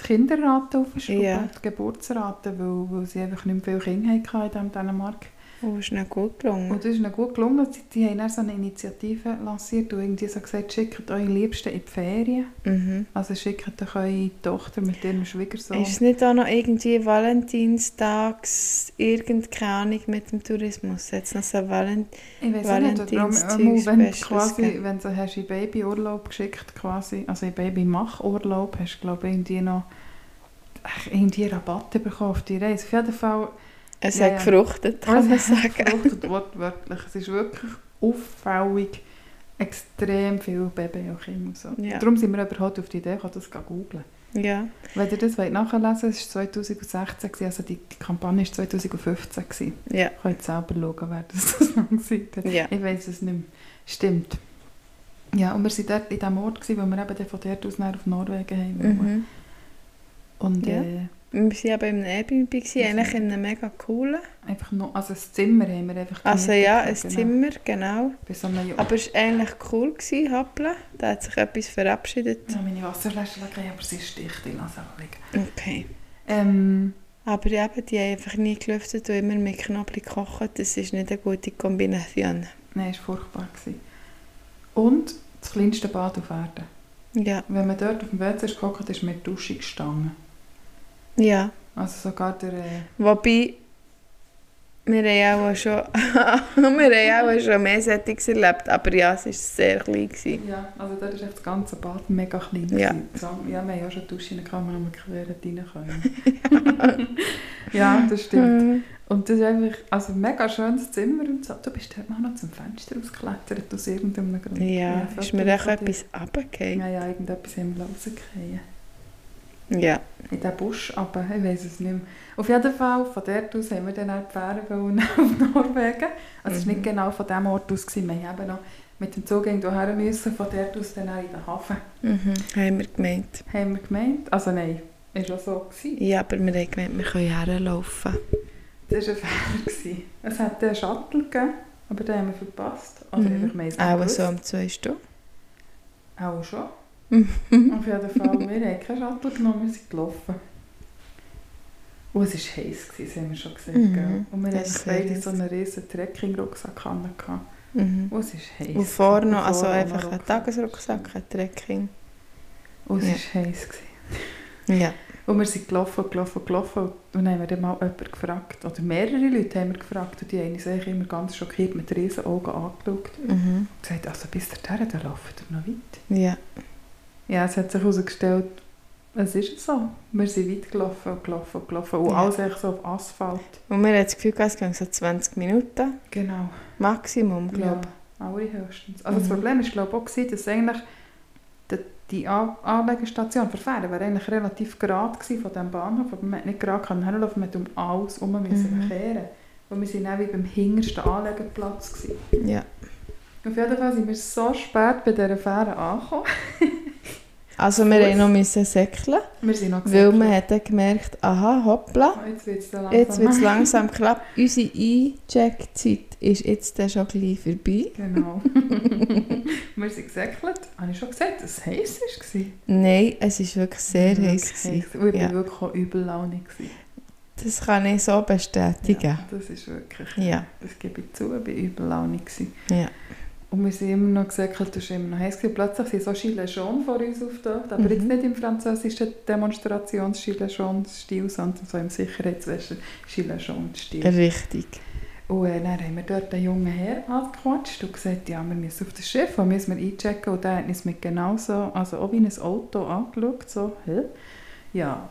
die Kinderrate aufschrauben, Ja. die Geburtsrate, weil, weil sie einfach nicht mehr viele Kinder hatten in Dänemark. Oh, ist nicht gut gelungen. Und das ist ihnen gut gelungen. Sie, die haben dann so eine Initiative lanciert und irgendwie so gesagt, schickt eure Liebsten in die Ferien. Mhm. Also schickt doch eure Tochter mit ihrem Schwiegersohn. Ist es nicht auch noch irgendwie Valentinstags, irgendeine Ahnung mit dem Tourismus? Jetzt noch so Valent Ich weiß nicht, warum- wenn quasi, wenn du hast in Babyurlaub geschickt quasi, also in Babymachurlaub, hast du glaube ich irgendwie noch irgendwie Rabatte bekommen auf die Reise. Auf jeden Fall Es Ja, hat ja. gefruchtet, kann man sagen. Fruchtet wortwörtlich. Es ist wirklich auffällig extrem viel Baby auch Kinder und so. Ja. Darum sind wir überhaupt auf die Idee gekommen, das zu googeln. Ja. Wenn ihr das wollt nachlesen wollt, es war 2016, gewesen, also die, Kampagne war 2015. Gewesen. Ja. Kann jetzt selber schauen, wer das so lange gesagt hat. Ja. Ich weiß es nicht mehr. Stimmt. Ja, und wir waren dort in diesem Ort, gewesen, wo wir eben von dort aus auf Norwegen haben. Mhm. Und Ja. äh, Wir waren aber im Airbnb, gewesen, eigentlich in einem mega coolen. einfach noch, also ein Zimmer haben wir einfach Also ja, ein genau. Zimmer, genau. So Aber es war eigentlich cool, gewesen, Happeln. Da hat sich etwas verabschiedet. Ja, meine Wasserflasche lag aber sie ist dicht in liegen. Okay. Ähm, Aber eben, die haben einfach nie gelüftet und immer mit Knoblauch gekocht. Das ist nicht eine gute Kombination. nein, es war furchtbar. Gewesen. Und das kleinste Bad auf Erden. Ja. Wenn man dort auf dem WC ist gehockt, ist mir die Dusche gestanden. Ja. Also sogar der... Äh, Wobei, wir haben auch schon, wir haben auch schon mehr Settings erlebt, aber ja, es war sehr klein. Gewesen. ja, also dort ist echt das ganze Bad mega klein. Ja. So, ja, wir haben auch schon Duschen gehabt, wo wir quer rein können. ja, das stimmt. Mhm. Und das ist einfach, also ein mega schönes Zimmer und so. Du bist dort noch zum Fenster ausgeklettert, aus irgendeinem Grund. Ja, ist mir dir. etwas runtergefallen. Ja, ja, irgendetwas haben wir rausgefallen. Ja. In diesen Busch, aber ich weiß es nicht mehr. Auf jeden Fall, von dort aus haben wir dann auch die Fähre auf Norwegen. Also es war Mhm. nicht genau von diesem Ort aus. Gewesen. Wir haben noch mit dem Zug irgendwo her müssen, von dort aus dann auch in den Hafen. Mhm. Haben wir gemeint. Haben wir gemeint. Also nein, ist auch so. Gewesen. Ja, aber wir haben gemeint, wir können herlaufen. Das war ein Fehler. Es hat einen Shuttle gegeben, aber den haben wir verpasst. Oder Mhm. einfach mehr Auch so um zwei Stunden. Auch schon. Mhm. Auf jeden Fall, wir haben keinen Shuttle genommen, wir sind gelaufen. Und es war heiß, das haben wir schon gesehen. Mhm. Und wir hatten beide so heiß. einen riesen Trekking-Rucksack. Mhm. Und es ist heiß. Und vorne noch, also einfach ein Tagesrucksack, ein Trekking. Und es Ja. war heiß. Gewesen. Ja. Und wir sind gelaufen, gelaufen, gelaufen. Und dann haben wir dann mal jemanden gefragt, oder mehrere Leute haben wir gefragt. Und die eine ist eigentlich immer ganz schockiert mit riesen Augen angeschaut. Mhm. Und gesagt, also bis dahin, dann laufen wir noch weit. Ja. Ja, es hat sich herausgestellt, es ist so. Wir sind weit gelaufen und gelaufen und gelaufen. Und Ja. alles echt so auf Asphalt. Und wir haben das Gefühl, es ging so 20 Minuten. Genau. Maximum, glaube Ja, alle höchstens. Also das Mhm. Problem war, glaube ich, auch, dass eigentlich die, die An Anlegestation für Pferde wäre eigentlich relativ gerade von diesem Bahnhof, aber man hat nicht gerade herlaufen, man musste um alles herum müssen Mhm. kehren. Und wir waren auch wie beim hintersten Anlegeplatz. Gewesen. ich. Ja. Auf jeden Fall sind wir so spät bei dieser Fähre angekommen. Also wir mussten noch müssen säckeln, Wir sind noch weil man hat dann gemerkt, aha, hoppla, Oh, Jetzt wird es langsam. jetzt wird es langsam knapp. Unsere Eincheckzeit ist jetzt dann schon gleich vorbei. Genau. wir sind gesäckelt. Habe ich schon gesagt, dass es heiß war? Nein, es war wirklich sehr Wirklich heiß. Und ich war Ja. wirklich auch übel launig. gewesen. Das kann ich so bestätigen. Ja, das ist wirklich... Ja. Das gebe ich zu, ich war übel launig. gewesen. Ja. Und wir sind immer noch gesäckelt, es war immer noch heiß. Plötzlich sind so Gilets jaunes vor uns auftaucht. Aber Mhm. jetzt nicht im französischen Demonstrations-Gilets jaunes-Stil, sondern so im Sicherheitswäscher Gilets jaunes-Stil. Richtig. Und äh, dann haben wir dort einen jungen Herr angequatscht und gesagt, ja, wir müssen auf das Schiff, und müssen wir einchecken. Und der hat uns mit genau so, also auch wie ein Auto angeschaut, so, hä? Ja,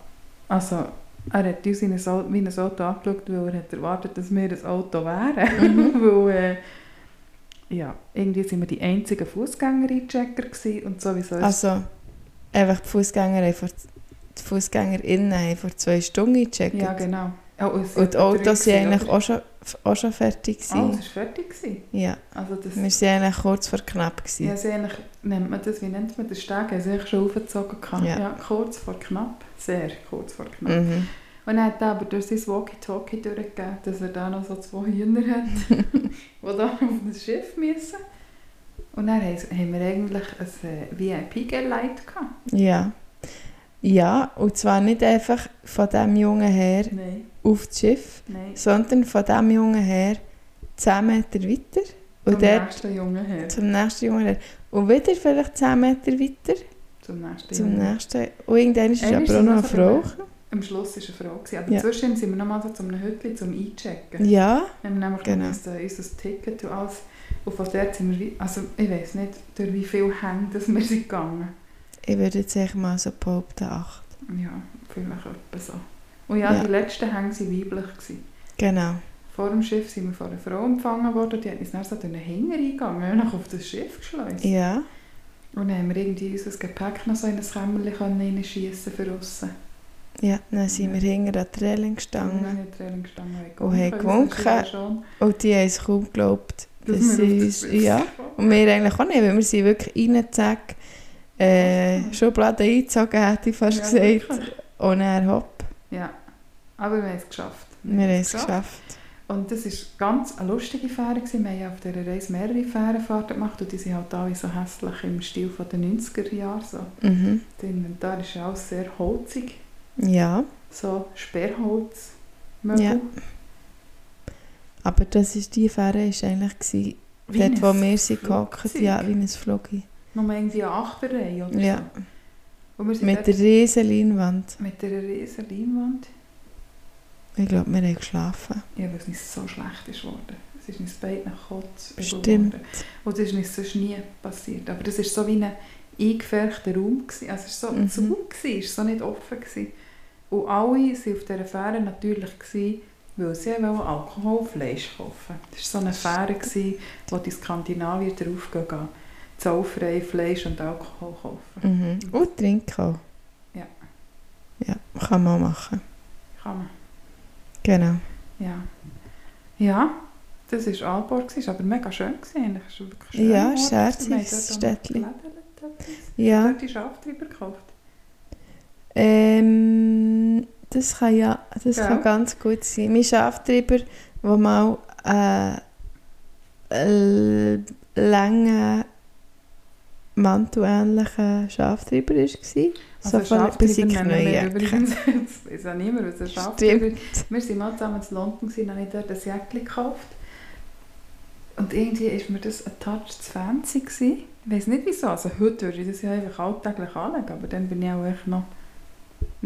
also er hat uns in ein, wie ein Auto angeschaut, weil er hat erwartet, dass wir ein Auto wären. Mhm. weil, äh, ja, irgendwie sind wir die einzigen Fußgänger-Einchecker und sowieso Also, einfach die Fußgänger vor, die Fußgängerinnen haben vor zwei Stunden gecheckt. ja, genau. Oh, und die Autos sind eigentlich auch schon, auch schon fertig. Ah, Gewesen. es war fertig. Gewesen. Ja, Also das, wir waren eigentlich kurz vor knapp. Gewesen. Ja, sie eigentlich, nennt man das, wie nennt man das, Steg, haben sie eigentlich schon aufgezogen. Ja. Ja. kurz vor knapp, sehr kurz vor knapp. Mhm. Und er hat aber durch sein Walkie-Talkie durchgegeben, dass er da noch so zwei Hühner hat, die da auf ein Schiff müssen. Und dann haben wir eigentlich ein äh, VIP-Geleit gehabt. Ja. Ja, und zwar nicht einfach von diesem jungen Herr Nein, auf das Schiff, nein. sondern von diesem jungen Herr 10 Meter weiter. Und Zum dort nächsten Jungen her. zum nächsten jungen Herr. Und wieder vielleicht 10 Meter weiter Zum nächsten zum Jungen. nächsten. Und irgendwann ist Einmal aber auch noch eine Frau. Am Schluss war eine Frau. Gewesen. Aber Ja. inzwischen sind wir nochmal so zu einem Hütchen zum Einchecken. Ja, Wir haben nämlich Genau. genau. unser Ticket und alles. Und von dort sind wir, also ich weiß nicht, durch wie viele Hände dass wir sind gegangen. ich würde jetzt echt mal so behaupten 8. Ja, vielleicht etwa so. Und ja, Ja. die letzten Hänge waren weiblich. Gewesen. Genau. Vor dem Schiff sind wir von einer Frau empfangen worden, die hat uns dann so durch den Hänger eingegangen, wir haben noch auf das Schiff geschleust. Ja. Und dann haben wir irgendwie unser Gepäck noch so in ein Kämmerchen reinschiessen für aussen. Ja, dann sind wir hinter an die Und gestanden. Und haben gewunken. ist Und die haben es kaum geglaubt, wir sie das. Schiff Ja. Und wir eigentlich auch nicht, weil wir sind wirklich rein, zack, äh. Schublade eingezogen, hätte ich fast Ja, gesagt. Und dann hopp, Ja, aber wir haben es geschafft. wir haben es geschafft. Und das war ganz eine lustige Fähre. gewesen. Wir haben auf dieser Reise mehrere Fährenfahrten gemacht und die sind halt alle so hässlich im Stil den 90er Jahren. So. Mhm. Das Inventar ist ja auch sehr holzig, Ja, so Sperrholz. Ja. aber das ist, die Fähre war eigentlich gewesen, dort, wo wir sind gehockt, ja, wie ein Flogi. Nur irgendwie Achterreihe oder Ja. so. Und wir sind Mit der riesen Leinwand. mit einer riesen Leinwand. Ich glaube, wir haben geschlafen. Ja, weil es nicht so schlecht ist worden. Es ist nicht beide nach Kotz Stimmt. geworden. Und das ist nicht sonst nie passiert. Aber das war so wie ein eingefärchter Raum. Gewesen. Also es war so Mhm. zu, gewesen, es war so nicht offen. Gewesen. Und alle waren auf dieser Fähre natürlich, gewesen, weil sie wollten Alkohol und Fleisch kaufen. Das war so eine Fähre, gewesen, wo die Skandinavier drauf gehen, zollfrei Fleisch und Alkohol kaufen. Mhm. Und trinken. Ja. Ja, kann man auch machen. Kann man. Genau. Ja. Ja, das war Aalborg, es war aber mega schön. Gewesen, war wirklich schön. Ja, ist gelädelt etwas. Ja. Dort die Schaftreiber gekauft. Ähm, das kann ja, das Ja. kann ganz gut sein. Mein Schaftreiber, der mal äh, ein langer mantelähnlicher Schaftreiber war. So Also von bis in übrigens, weiß auch niemand, was ein Schaftreiber ist. Wir waren mal zusammen in London und habe ich dort ein Jäckchen gekauft. Und irgendwie war mir das ein Touch zu fancy. Gewesen. Ich weiß nicht wieso. Also heute würde ich das ja einfach alltäglich anlegen, aber dann bin ich auch noch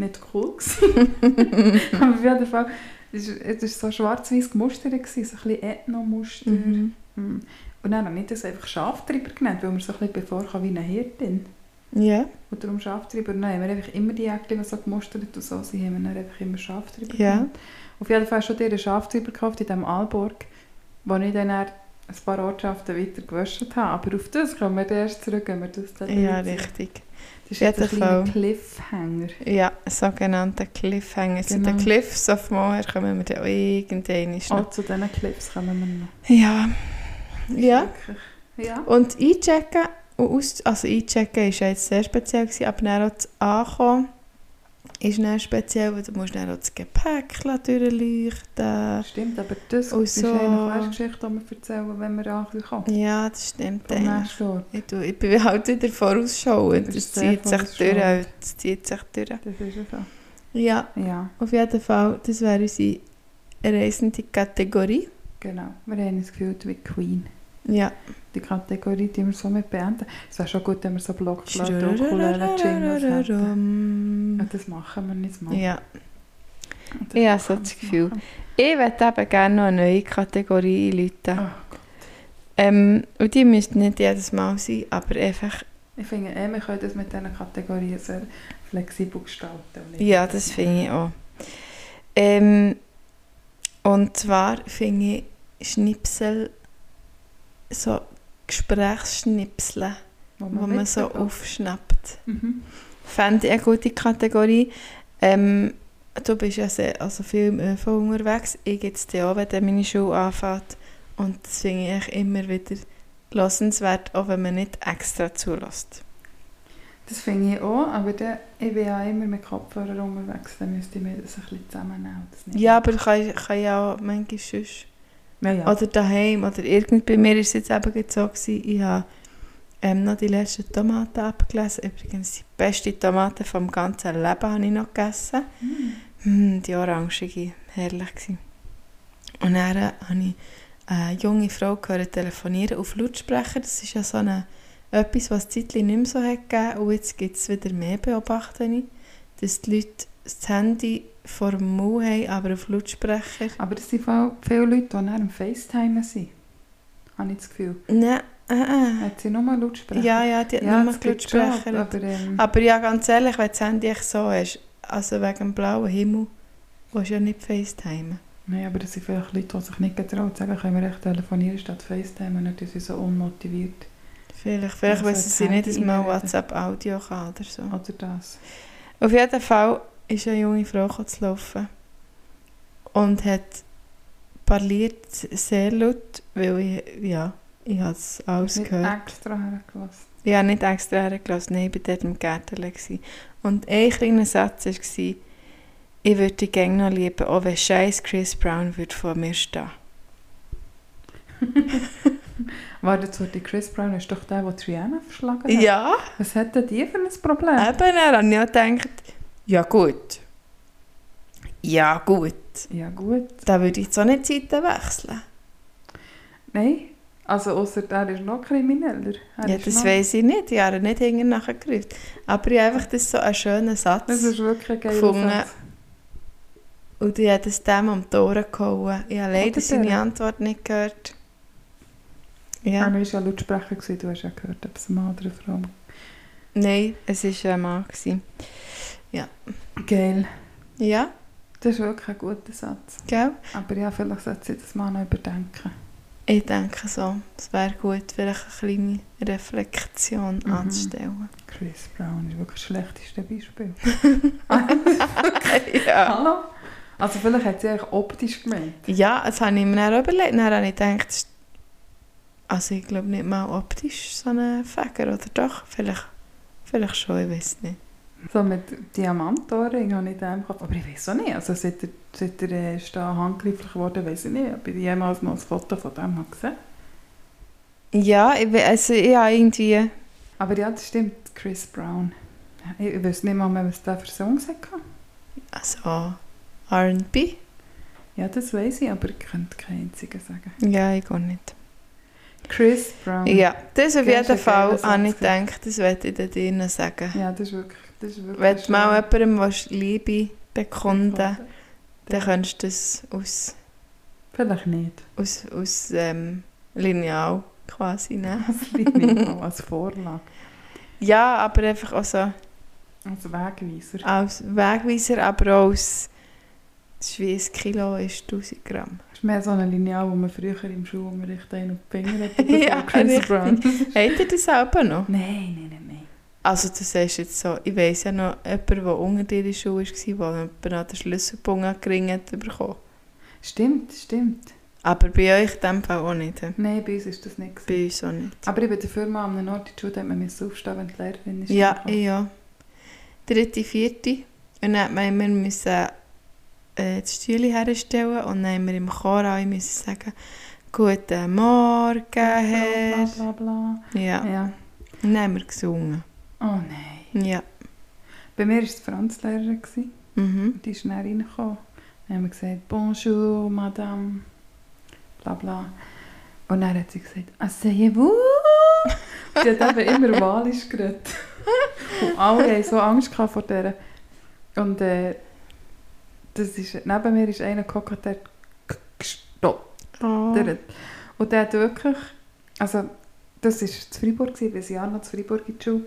nicht cool. Aber auf jeden Fall, es war- so schwarz-weiß gemustert, so ein bisschen Ethno-Muster. Mhm. Mm. Und dann habe ich das einfach Schaftreiber genannt, weil man so ein bisschen bevor wie eine Hirtin. Ja, Und darum Schaftreiber. Nein, wir haben einfach immer die Jäckchen, die so gemustert und so sind, haben wir dann einfach immer Schaftreiber Ja. genannt. Auf jeden Fall schon dir einen Schaftreiber gekauft in diesem Aalborg, wo ich dann, ein paar Ortschaften weiter gewäscht habe. Aber auf das kommen wir erst zurück, wenn wir das dann ja, richtig. Das ist jetzt ein kleiner. Cliffhanger. Ja, sogenannte Cliffhanger. Zu Genau. den Cliffs of Moher kommen wir dann auch irgendwann noch. Auch zu diesen Cliffs kommen wir noch. Ja. Ja. Ja. Und einchecken und aus, also einchecken war ja jetzt sehr speziell, gewesen, aber dann auch Ankommen ist dann speziell, weil du musst dann auch das Gepäck durchleuchten. Stimmt, aber das Und ist so- eigentlich eine Geschichte, die wir erzählen, wenn wir ankommen. Ja, das stimmt. Ich, tu- ich bin halt wieder vorausschauend. Das sehr zieht sich durch. vorausschauend. Das zieht sich durch. Das ist ja so. Ja, Ja, auf jeden Fall. Das wäre unsere reisende Kategorie. genau. Wir haben uns gefühlt wie Queen. Ja. Die Kategorie, die wir so mit beenden. Es wäre schon gut, wenn wir so Blockflöte und Ukulele-Jingles hätten. Ja, das machen wir nicht mal. Ja. Ich habe so das Gefühl. machen. Ich würde eben gerne noch eine neue Kategorie einläuten. Oh. Ähm, und die müsste nicht jedes Mal sein, aber einfach, Ich finde, eh, wir können das mit diesen Kategorien sehr flexibel gestalten. und ja, das finde ich auch. Ähm, und zwar finde ich Schnipsel, so Gesprächsschnipsel, wo man so mitbekommt. aufschnappt. Mhm. Fände ich eine gute Kategorie. Ähm, du bist ja sehr, also viel im ÖV unterwegs. Ich jetzt auch, wenn meine Schule anfängt. Und das finde ich immer wieder lassenswert, auch wenn man nicht extra zulässt. Das finde ich auch, aber dann, ich bin ja immer mit Kopfhörer unterwegs, dann müsste ich mir das ein bisschen zusammennehmen. Ja, aber kann, kann ja auch manchmal sonst. Ja, ja. Oder daheim. Oder irgend bei mir war es jetzt eben so, gewesen, ich habe ähm, noch die letzten Tomaten abgelesen. Übrigens die beste Tomate vom ganzen Leben habe ich noch gegessen. Hm. Mm, die orangige, herrlich gewesen. Und dann habe ich eine junge Frau gehört telefonieren auf Lautsprecher. Das ist ja so eine, etwas, was es nicht mehr so hat gegeben. Und jetzt gibt es wieder mehr, beobachte ich. Dass die Leute das Handy vor dem Mund haben, aber auf Lautsprecher. Aber es sind viele Leute, die dann am FaceTime sind. Habe ich das Gefühl. Nein, äh, äh. Hat sie nur Lautsprecher? Ja, ja, die hat ja nur gibt schon, Lautsprecher. aber ähm, Aber ja, ganz ehrlich, wenn das Handy echt so ist, also wegen dem blauen Himmel, willst du ja nicht FaceTimen. Nein, aber das sind vielleicht Leute, die sich nicht getrauen, zu sagen, können wir echt telefonieren statt FaceTime und nicht, sind so unmotiviert. Vielleicht, vielleicht wissen sie nicht, dass man. WhatsApp-Audio kann oder so. Oder das. Auf jeden Fall ist eine junge Frau zu laufen und hat parliert sehr laut, weil ich, ja, ich habe es alles Nicht gehört. extra hergelassen. Habe nicht extra hergelassen, nein, ich war dort im Gärtchen. Und ein kleiner Satz war, ich würde dich gerne noch lieben, auch wenn scheiß Chris Brown würde vor mir stehen. Warte, jetzt wird die Chris Brown ist doch der, der Triana verschlagen hat. Ja, Was hat denn die für ein Problem? eben, habe ich auch gedacht, ja gut. Ja gut, Ja gut. da würde ich auch nicht die Seiten wechseln. Nein, also außer er ist noch krimineller. Er Ja, das noch- weiss ich nicht. Ich habe ihn nicht hinten nachgerufen. Aber ich habe einfach das so einen schönen Satz. Das ist wirklich ein geiler gefunden. Satz. Und ich habe das dem um die Ohren gehauen. Ich habe leider seine der? Antwort nicht gehört. Ja. Er war ja Lautsprecher, du hast ja gehört, ob es ein Mann oder eine Frau Nein, es war ein Mann. Gewesen. Geil. Ja, Das ist wirklich ein guter Satz. gell? Aber ja, vielleicht sollte sie das mal noch überdenken. Ich denke so. Es wäre gut, vielleicht eine kleine Reflexion Mhm. anzustellen. Chris Brown ist wirklich das schlechteste Beispiel. ja. Hallo? Also vielleicht hat sie eigentlich optisch gemeint. ja, das habe ich mir dann auch überlegt. Dann habe ich gedacht, also ich glaube nicht mal optisch so ein Fäger, oder doch? Vielleicht, vielleicht schon, ich weiß nicht. So mit Diamantohrring habe ich den Kopf. Aber ich weiß auch nicht. Also seit er, seit er ist da handgreiflich geworden, weiß ich nicht, ob ich jemals noch ein Foto von dem habe gesehen Ja, ich, also habe irgendwie... Aber ja, das stimmt, Chris Brown. Ich, weiß nicht mal mehr, was der für Songs hatte. Also R&B? Ja, das weiß ich, aber ich könnte keinen einzigen sagen. Ja, ich gehe nicht. Chris Brown. Ja, das auf jeden Fall habe ich gedacht, das werde ich dir sagen. Ja, das ist wirklich Wenn du mal jemandem willst, Liebe bekunden dann kannst du das aus, Vielleicht nicht. aus, aus ähm, Lineal quasi nehmen. Nicht mal als Vorlage. Ja, aber einfach auch so Als Wegweiser. als Wegweiser, aber auch als das ist wie ein Kilo ist 1000 Gramm. Das ist mehr so eine Lineal, wo man früher im Schulunterricht einen auf die Finger hat. Ja, Chris richtig. Brown. Habt ihr das selber noch? Nein, nein, nein. Also du sagst jetzt so, ich weiss ja noch jemanden, der unter dir in der Schule war, der jemand an den Schlüsselpunkt geringet bekommen. Stimmt, stimmt. Aber bei euch in dem Fall auch nicht. Nein, bei uns ist das nicht. Bei uns auch nicht. Aber ich bin dafür mal an einem Ort in die Schule, da man aufstehen, wenn die Lehrerin ist. Ja, gekommen. ich ja. Dritte, vierte. Und dann man immer müssen, äh, das Stühle herstellen und dann haben wir im Chor müssen sagen, «Guten Morgen, Herr!» Bla, bla, bla. Ja, Ja. und dann haben wir gesungen. Oh nein. Ja. Bei mir war es die Franzlehrerin. Mhm. Die ist dann reingekommen. Dann haben wir gesagt, «Bonjour, Madame!» Bla bla. Und dann hat sie gesagt, «Asseyez-vous!» Sie hat eben immer Walisch geredet. Und alle hatten so Angst vor der. Und äh, das ist, neben mir ist einer gehockt, der hat gestoppt. Oh. Der Und der hat wirklich, also das war zu Freiburg, gewesen, bis Jahr noch zu Freiburg in die Schule.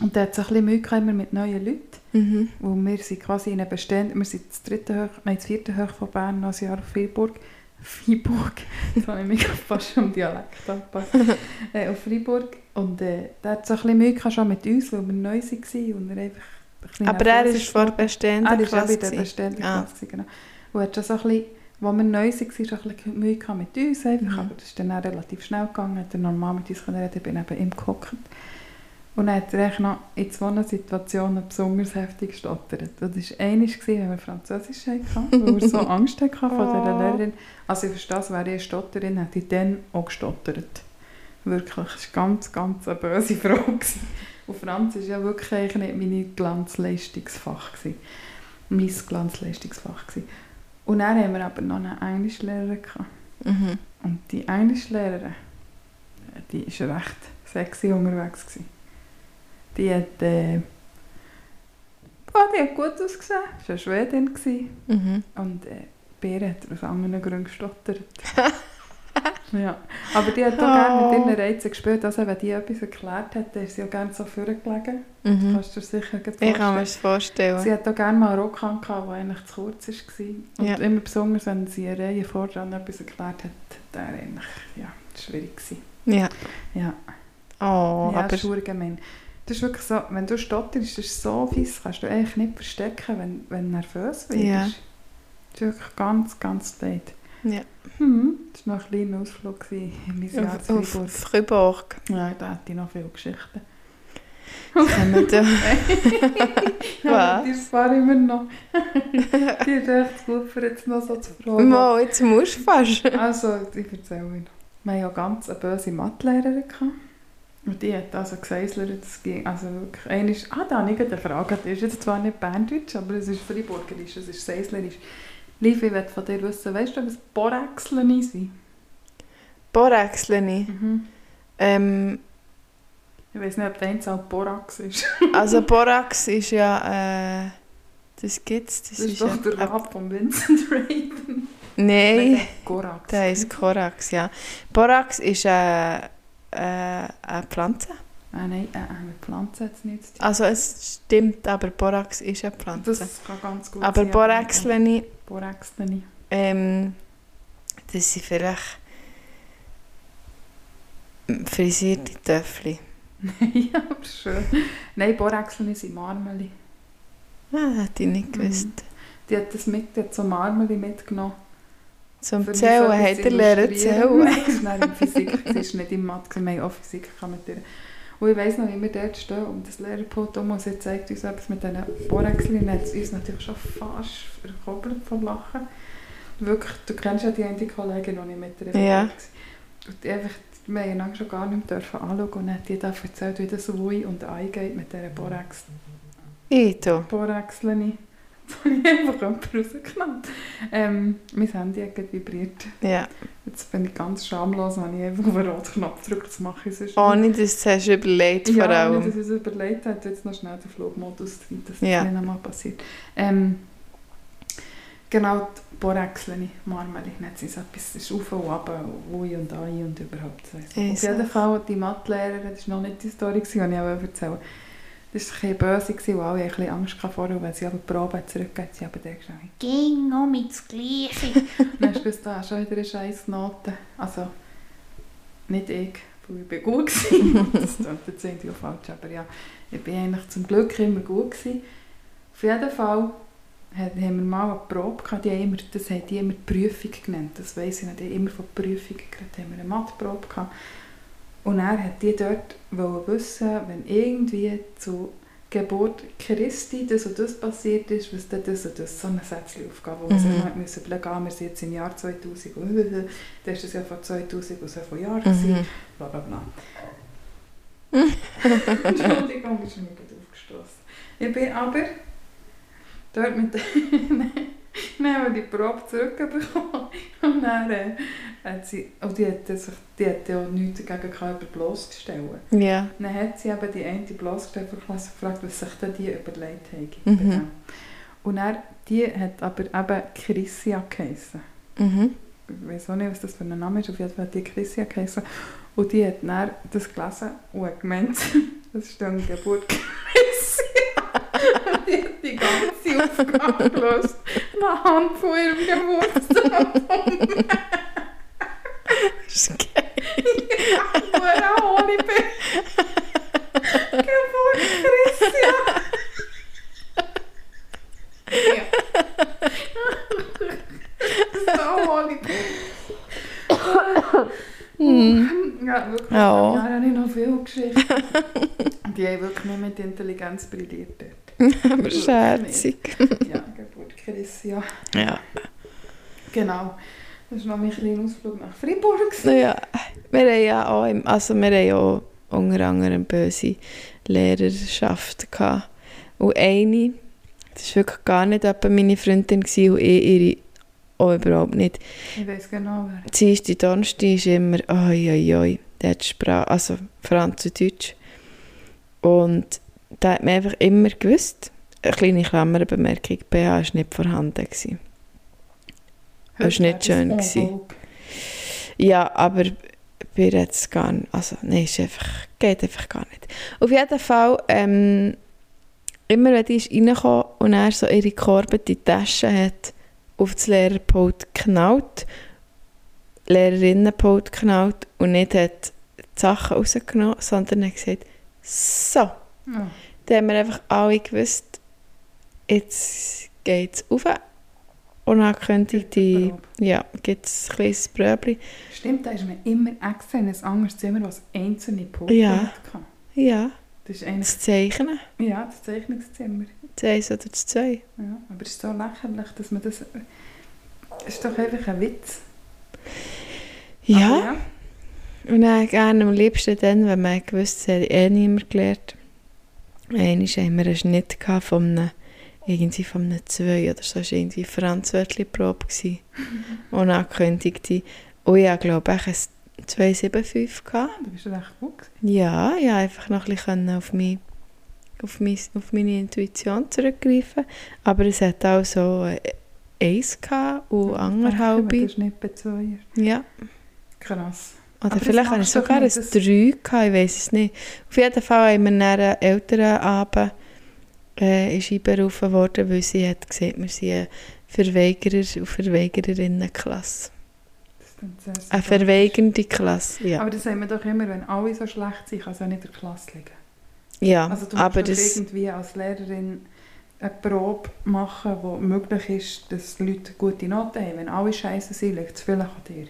Und der hat so ein bisschen Mühe immer mit neuen Leuten. Mhm. Wo wir sind quasi in einem bestehenden, wir sind das dritte Hoch, nein, das vierte Hoch von Bern, noch ein Jahr auf Freiburg. Freiburg, jetzt habe ich mich fast am Dialekt angepasst. äh, auf Freiburg. Und äh, der hat so ein bisschen Mühe schon mit uns, weil wir neu waren und er einfach ein Aber er ist vor der bestehenden er ist auch Klasse. bei der bestehenden Ah. Klasse, genau. Und hat schon so ein bisschen, als wir neu waren, schon ein bisschen Mühe mit uns einfach, Mhm. aber das ist dann auch relativ schnell gegangen, hat er normal mit uns reden, ich bin eben ihm gehockt. Und dann hat er noch in zwei Situationen besonders heftig gestottert. Das war gewesen, wenn wir Französisch hatten, weil er so Angst hatte vor dieser. Lehrerin. Also ich verstehe, wäre ich eine Stotterin, hätte ich dann auch gestottert. Wirklich, es war ganz, ganz eine böse Frau. Und Franz war ja wirklich eigentlich nicht mein Glanzleistungsfach. Gewesen. Mein Glanzleistungsfach. Gewesen. Und dann haben wir aber noch eine Englischlehrerin. Mhm. Und die Englischlehrerin, die war recht sexy unterwegs. Gewesen. Die hat, äh, oh, die hat gut ausgesehen. Sie war eine Schwedin. Mhm. Und äh, Bär hat aus anderen Gründen gestottert. Ja, aber die hat auch Oh. gerne mit ihren Reizen gespielt. Also wenn die etwas erklärt hat, dann ist sie auch gerne so vorgelegen. Mhm. Kannst du dir sicher gut Ich kann mir vorstellen. das vorstellen. Sie hat auch gerne mal einen Rock an, der eigentlich zu kurz war. Und Ja. immer besonders, wenn sie eine Reihe vor dran etwas erklärt hat, hat er eigentlich, ja, schwierig gewesen. Ja. Ja, Oh, ja aber... das ist verdammt gemein. Das ist wirklich so, wenn du stotterst, das ist so fies, kannst du eigentlich nicht verstecken, wenn, wenn du nervös wirst. Ja. Das ist wirklich ganz, ganz leid. Ja. Mhm. Das war noch ein kleiner Ausflug in mein Jahr Auf, zu auf Freiburg. Fribourg. Ja, da hätte ich noch viele Geschichten. Wir da... Ja, Was? die spare ich mir noch. die ist echt gut für jetzt noch so zu fragen. Mo, jetzt musst du fast. Also, ich erzähle Ihnen. Wir hatten ja ganz eine böse Mathelehrerin. Und die hat also gesäuselt, das ging, also wirklich, ah, da habe ich eine Frage, das ist jetzt zwar nicht Berndeutsch, aber es ist Freiburgerisch, es ist Säuslerisch. Liv, ich möchte von dir wissen, weißt du, was Boräxeln sind? Boraxleni. Mhm. Ähm, Ich weiß nicht, ob der Einzahl Borax ist. also Borax ist ja... Äh, das gibt's. Das, Das ist doch der ja, Rap von Vincent Raven. Nein, der Gorax. der ist Korax, ja. Borax ist äh, äh, eine Pflanze. Ah, nein, äh, mit Pflanzen hat es nichts zu tun. Also es stimmt, aber Borax ist eine Pflanze. Das kann ganz gut aber sein. Boraxleni, Boraxleni. ähm, das sind vielleicht frisierte Töffel. ja, aber schön. Nein, Boraxleni sind Marmeli. Ah, das hätte ich nicht Mhm. gewusst. Die hat das mit, die hat so Marmeli mitgenommen. Zum Für Zählen hat er lernen zählen. Nein, das ist dann in Physik, sie ist nicht in Mathe, wir haben auch Physik ihr. Und ich weiss noch, wie wir dort stehen und das Lehrerpult und sie zeigt uns etwas mit diesen Boraxlin, hat es uns natürlich schon fast verkoppelt vom Lachen. Wirklich, du kennst ja die eine Kollegin, die ich mit ihr Ja. war. Und einfach, wir haben einander schon gar nicht mehr dürfen anschauen und hat die da erzählt, wie das Ui und Ei geht mit dieser Borax. Ito. Boraxlini. Das habe ich einfach rausgenommen. Ähm, mein Handy hat gerade vibriert. Ja. Jetzt bin ich ganz schamlos, wenn ich einfach auf den roten Knopf drücke. Das mache ich sonst Ohne dass du es überlegt ja, vor allem. ohne dass ich es überlegt habe, jetzt noch schnell den Flugmodus drin, dass das Ja. nicht nochmal passiert. Ähm, genau, die Boraxlini, Marmeli, nicht so etwas, das ist auf und ab, Ui und Ei und überhaupt. So. Auf jeden. Fall, die Mathelehrerin, das war noch nicht die Story, die ich auch erzählen Das war ein böse, und alle ein bisschen Angst vor. Und wenn sie aber die Probe zurückgeht, sie aber dann gesagt, «Ging mit das Gleiche.» Dann hast du da schon wieder eine scheiß Note. Also, nicht ich, weil ich bin gut war. das klingt jetzt irgendwie falsch, aber ja, ich bin eigentlich zum Glück immer gut gewesen. Auf jeden Fall haben wir mal eine Probe gehabt, die immer, das haben die immer Prüfung genannt, das weiss ich nicht, die haben immer von Prüfungen geredet, haben wir eine Matheprobe gehabt. Und er hat die dort wissen, wenn irgendwie zu Geburt Christi das und das passiert ist, was dann das und das, so eine Sätzchen-Aufgabe, wo man Mhm. sich mal müssen überlegen ah, wir sind jetzt im Jahr 2000 und dann ist das ja vor 2000 und so viele Jahren Mhm. bla bla bla. Entschuldigung, ist mir gerade aufgestoßen. Ich bin aber dort mit dann haben wir die Probe zurückbekommen und dann äh, hat sie, und die hat, sich, die hat ja nichts dagegen gehabt, über bloßgestellt. Ja. Dann hat sie eben die eine bloßgestellte Klasse gefragt, was sich denn die überlegt haben. Mhm. Und dann, die hat aber eben Chrissia geheissen. Mhm. Ich weiß auch nicht, was das für ein Name ist, auf jeden Fall hat die Chrissia geheissen. Und die hat dann das gelesen und gemeint, das ist dann Geburt Chrissia. Die hat die ganze Aufgabe gelöst, anhand von ihrem Geburtstag. Das ist geil. Hure ohne bin. Geburt Christia. so ohne Hm. Ja, wirklich. Ja. Ja, da habe ich noch viele Geschichten. Die haben wirklich nicht mit Intelligenz brilliert dort. Aber scherzig. Ja, Geburt Christia. Ja. Genau. Das war noch mein kleiner Ausflug nach Freiburg. Ja. Wir haben ja auch, im, also wir haben ja auch unter anderem böse Lehrerschaft gehabt. Und eine, das war wirklich gar nicht meine Freundin gewesen, und ich ihre auch überhaupt nicht. Ich weiß genau wer. Dienstag, Donnerstag ist immer, oi, oi, oi, der hat Sprache, also Französisch. Und da hat man einfach immer gewusst, eine kleine Klammerbemerkung, BH war nicht vorhanden. Gewesen. Das war nicht schön gewesen. Unvolk. Ja, aber bei es gar nicht, also nein, ist einfach, geht einfach gar nicht. Auf jeden Fall, ähm, immer wenn die ist reingekommen und er so ihre gekorbete Tasche hat auf das Lehrerpult geknallt, Lehrerinnenpult geknallt und nicht hat die Sachen rausgenommen, sondern hat gesagt, so, Ja. Dann haben wir einfach alle gewusst, jetzt geht es rauf. Unangekündigte, Probe. ja, gibt es ein kleines Bröbli. Stimmt, da ist man immer extra in ein anderes Zimmer, das einzelne Pulte Ja. hatte. Ja, Das ist eigentlich, das Zeichnen, ja, das Zeichnungszimmer. das eins oder das zwei. Ja, aber es ist so lächerlich, dass man das... Es ist doch einfach ein Witz. Ja, Aber und dann gerne am liebsten dann, wenn man gewusst hat, eh niemand gelernt. Einmal haben wir einen Schnitt von einem, irgendwie von einem zwei oder so, das war irgendwie Franz Probe gewesen. Unangekündigte. Und ich glaube ich, ein 275 gehabt. Ja, du bist recht gut. Ja, ja, einfach noch ein bisschen auf, mich, auf, mein, auf meine Intuition zurückgreifen. Aber es hat auch so äh, eins gehabt und anderthalb. Das ist nicht zwei. Ja. Krass. Oder Aber vielleicht habe ich sogar ein nicht, das- 3 gehabt, ich weiß es nicht. Auf jeden Fall haben wir dann einen älteren Abend äh, ist einberufen worden, weil sie hat gesehen, wir sind eine Verweigerer- und Verweigererinnenklasse. Das Eine verweigernde Klasse, ja. Aber das sagen wir doch immer, wenn alle so schlecht sind, kann es auch nicht in der Klasse liegen. ja, Also du aber doch das... irgendwie als Lehrerin eine Probe machen, wo möglich ist, dass die Leute gute Noten haben. Wenn alle scheiße sind, liegt es vielleicht an dir.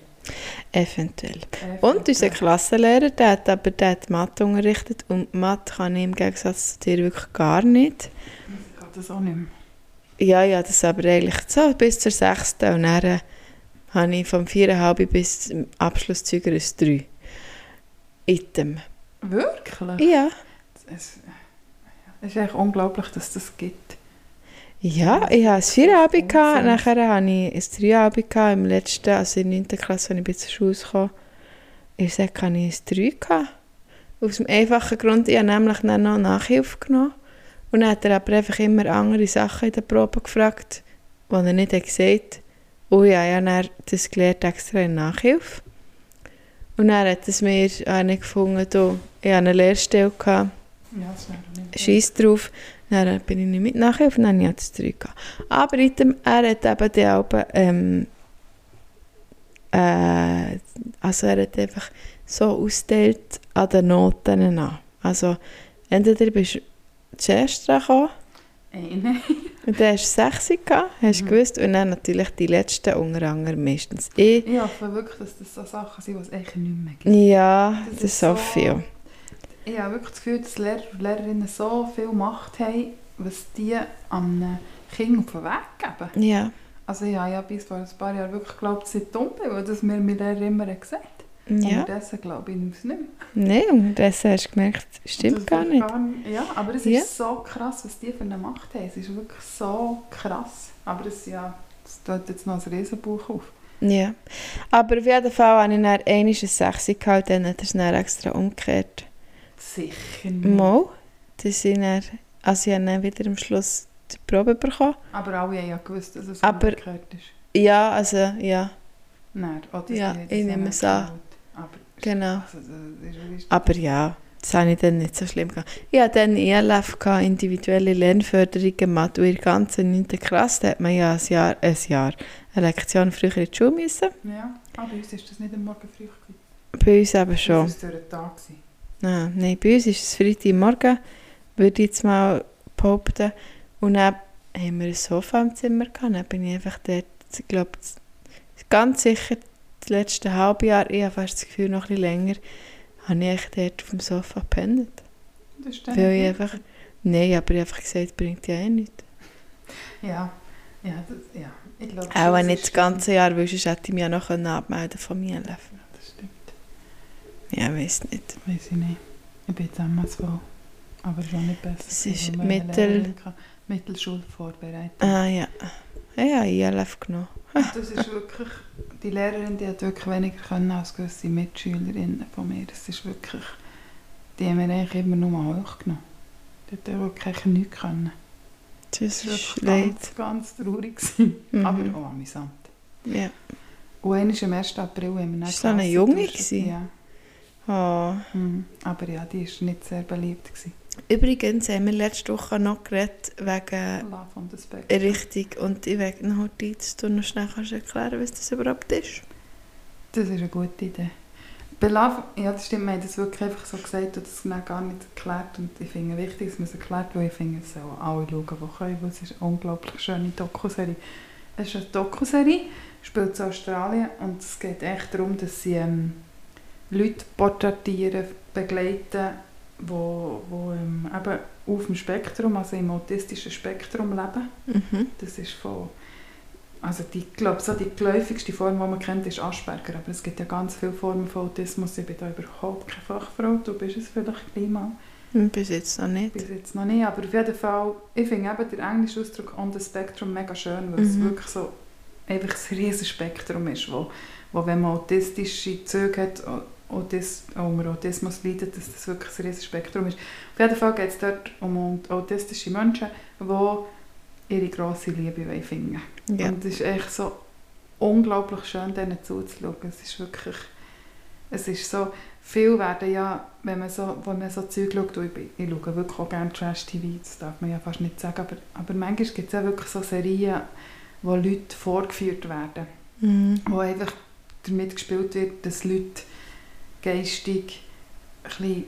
Eventuell. Äh, Und unser. Klassenlehrer, der hat aber der hat Mathe unterrichtet und Mathe kann ich im Gegensatz zu dir wirklich gar nicht. Ich kann das auch nicht mehr. Ja, ja, das ist aber eigentlich so bis zur 6. Und dann äh, habe ich vom 4,5 bis zum Abschlusszeuger ein 3. Item. Wirklich? Ja. Es, es ist echt unglaublich, dass das gibt. Ja, ich hatte ein 4,5 gehabt, nachher hatte ich ein 3,5 gehabt, im letzten, also in der 9. Klasse, als ich bis zur Schule kam. Ich sage, hatte ich ein 3 gehabt. Aus dem einfachen Grund, ich habe nämlich dann noch Nachhilfe genommen. Und dann hat er aber einfach immer andere Sachen in der Probe gefragt, die er nicht hat gesagt Und ja, ich habe dann das gelernt extra in Nachhilfe. Und dann hat es mir eine gefunden, ich hatte eine Lehrstelle, gehabt, Ja, scheiß drauf. Dann bin ich nicht mit Nachhilfe und dann habe ich das 3 gehabt. Aber item, er hat eben die Alben, ähm, äh, also er hat einfach so ausgeteilt an den Noten an. Also entweder bist du zuerst dran gekommen Ey, nein. und dann hast du 6 gehabt, hast du Mhm. gewusst, und dann natürlich die letzten unter anderem meistens ich. Ich hoffe wirklich, dass das so Sachen sind, die es eigentlich nicht mehr gibt. Ja, Das das, ist so- viel. Ich habe wirklich das Gefühl, dass Lehrer und Lehrerinnen so viel Macht haben, was die an Kind auf den Weg geben. Ja, Also ich habe ja bis vor ein paar Jahren wirklich geglaubt, dass ich dumm bin, weil das mir mein Lehrer immer gesagt hat. ja. Unterdessen glaube ich es nicht mehr. Nein, und das hast du gemerkt, Das stimmt gar ist nicht. ja, aber es Ja. ist so krass, was die für eine Macht haben. Es ist wirklich so krass. Aber es, ja, es tut jetzt noch ein Riesenbuch auf. Ja. Aber auf jeden Fall habe ich dann einmal ein 6 gehabt, dann hat er es dann extra umgekehrt. Sicher nicht. Mal. Das sind dann, also ich habe dann wieder am Schluss die Probe bekommen. Aber alle haben ja gewusst, dass es Aber- umgekehrt ist. Ja, also, ja, Nein, das Ja, die das ich nehme es an. Aber, genau. also, das Aber ja, das habe ich dann nicht so schlimm gehabt. Ich hatte dann ELF, gehabt, individuelle Lernförderung gemacht. Und in der ganzen 9. Klasse hat man ja ein Jahr, ein Jahr, eine Lektion früher in die Schule müssen. Ja, aber bei uns ist das nicht am Morgen früh gewesen. Bei uns eben schon. uns war durch den Tag. gewesen. Ah, nein, bei uns ist es Freitagmorgen, würde ich jetzt mal behaupten. Und dann haben wir ein Sofa im Zimmer gehabt. Dann bin ich einfach dort, ich glaube, ganz sicher das letzte halbe Jahr, ich habe fast das Gefühl, noch ein bisschen länger, habe ich dort auf dem Sofa gepennt. Das dann Weil ich einfach, nein, aber ich habe einfach gesagt, bringt ja eh nichts. Ja, ja, das, ja. Ich glaube, Auch nicht das ganze Jahr, weil sonst hätte ich mich ja noch abmelden von mir. Stimmt. Ja, weiß nicht. Weiß ich nicht. Ich bin jetzt MSV. Aber schon nicht besser. Es ist Mittel- Mittelschulvorbereitung. Ah ja, ja, ich habe ILF genommen. Das ist wirklich, die Lehrerin die hat wirklich weniger können als gewisse Mitschülerinnen von mir. Das ist wirklich, die haben mir eigentlich immer nur hochgenommen. Die hat wirklich nichts können. Das Das ist ganz, ganz traurig. gewesen. Mhm. Aber auch amüsant. Ja. Und ist am 1. April haben wir dann Ist das eine Junge? Ja. Oh. Mhm. Aber ja, die war nicht sehr beliebt. Gewesen. Übrigens haben wir letzte Woche noch geredet wegen Love on the Spectrum. Richtig. Und ich werde noch heute, dass du noch schnell kannst erklären was das überhaupt ist. Das ist eine gute Idee. Bei Love, ja das stimmt, wir haben das wirklich einfach so gesagt und das gar nicht erklärt. Und ich finde es wichtig, dass man es erklärt, weil ich finde, es sollen alle schauen, die können, weil es ist eine unglaublich schöne Dokuserie. Es ist eine Dokuserie, spielt in Australien und es geht echt darum, dass sie ähm, Leute porträtieren, begleiten, wo, wo ähm, eben auf dem Spektrum, also im autistischen Spektrum leben. Mhm. Das ist von, also die, ich glaube, so die geläufigste Form, die man kennt, ist Asperger, aber es gibt ja ganz viele Formen von Autismus. Ich bin da überhaupt keine Fachfrau, du bist es vielleicht gleich mal. Hm, Bis jetzt noch nicht. Bis jetzt noch nicht, aber auf jeden Fall, ich finde eben den englischen Ausdruck on the spectrum mega schön, weil es Mhm. wirklich so einfach ein riesiges Spektrum ist, wo, wo wenn man autistische Züge hat, Autis, unter Autismus leidet, dass das wirklich ein riesiges Spektrum ist. Auf jeden Fall geht es dort um autistische Menschen, die ihre grosse Liebe wollen finden Ja. Und es ist echt so unglaublich schön, denen zuzuschauen. Es ist wirklich, es ist so, viel werden ja, wenn man so, wenn man so Zeug schaut, ich, ich schaue wirklich auch gerne Trash-TV, das darf man ja fast nicht sagen, aber, aber manchmal gibt es ja wirklich so Serien, wo Leute vorgeführt werden, Mhm. wo einfach damit gespielt wird, dass Leute geistig ein bisschen,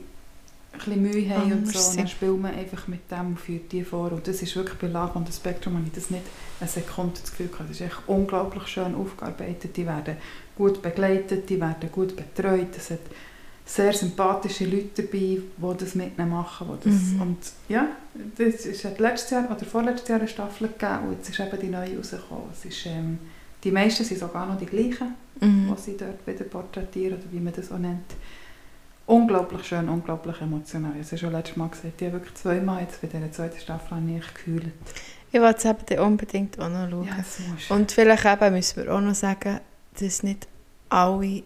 ein bisschen Mühe haben und so, und dann spielt man einfach mit dem und führt die vor und das ist wirklich bei on the Spectrum, habe ich das nicht eine Sekunde das Gefühl gehabt, das ist echt unglaublich schön aufgearbeitet, die werden gut begleitet, die werden gut betreut, es hat sehr sympathische Leute dabei, die das mit ihnen machen. Die das, Mhm. Und ja, das ist, letztes Jahr oder vorletztes Jahr eine Staffel gegeben und jetzt ist eben die neue rausgekommen. Es ist, ähm, die meisten sind sogar noch die gleichen, Mhm. die sie dort wieder porträtieren oder wie man das auch nennt. Unglaublich schön, unglaublich emotional. Ich habe schon letztes Mal gesagt, ich habe wirklich zweimal jetzt bei dieser zweiten Staffel ich gekühlt. Ich will es eben unbedingt auch noch schauen. Ja, Und vielleicht eben müssen wir auch noch sagen, dass nicht alle,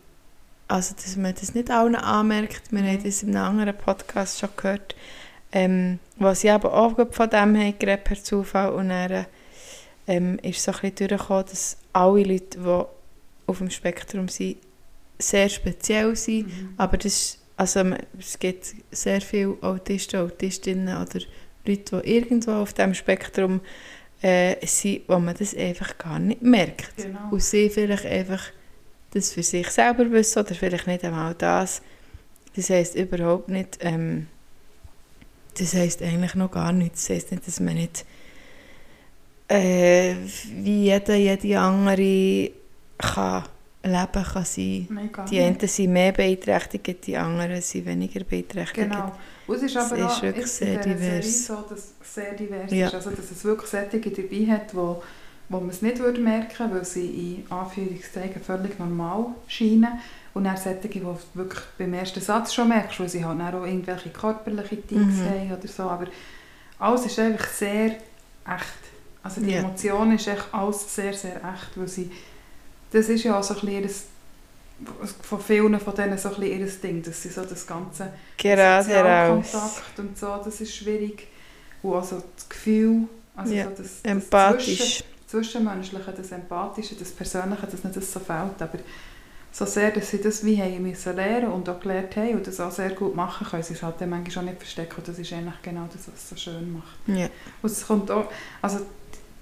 also dass man das nicht allen anmerkt. Wir haben das in einem anderen Podcast schon gehört, ähm, wo sie eben auch von dem haben geredet, per Zufall. Und dann ähm, ist so ein bisschen durchgekommen, dass alle Leute, die auf dem Spektrum sind, sehr speziell sind. Mhm. Aber das ist, also es gibt sehr viele Autisten, Autistinnen oder Leute, die irgendwo auf dem Spektrum äh, sind, wo man das einfach gar nicht merkt. Genau. Und sie vielleicht einfach das für sich selber wissen oder vielleicht nicht einmal das. Das heisst überhaupt nicht, ähm, das heisst eigentlich noch gar nichts. Das heisst nicht, dass man nicht äh, wie jeder, jede andere kann leben kann sein. Gar Die einen sind mehr beeinträchtigt, die anderen sind weniger beeinträchtigt. Genau. Und es ist Es aber ist auch wirklich in sehr divers. So, dass es sehr divers Ja. ist. Also, dass es wirklich Sättige dabei hat, wo, wo man es nicht würde merken weil sie in Anführungszeichen völlig normal scheinen. Und dann Sättige, die du wirklich beim ersten Satz schon merkst, weil sie halt auch irgendwelche körperliche Tics Mhm. haben oder so. Aber alles ist einfach sehr echt. Also die Ja. Emotion ist echt alles sehr, sehr echt, weil sie... Das ist ja auch so ein bisschen von vielen von denen so ein bisschen ihr Ding, dass sie so das ganze Gerade heraus. Sozialkontakt und so, das ist schwierig. Und also das Gefühl, also Ja, so das, das Empathisch. Zwischen, Zwischenmenschliche, das Empathische, das Persönliche, dass nicht das so fehlt. Aber so sehr, dass sie das wie haben müssen lernen und auch gelernt haben und das auch sehr gut machen können, sie es halt dann manchmal auch nicht verstecken. Und das ist eigentlich genau das, was es so schön macht. Ja. Und es kommt auch, also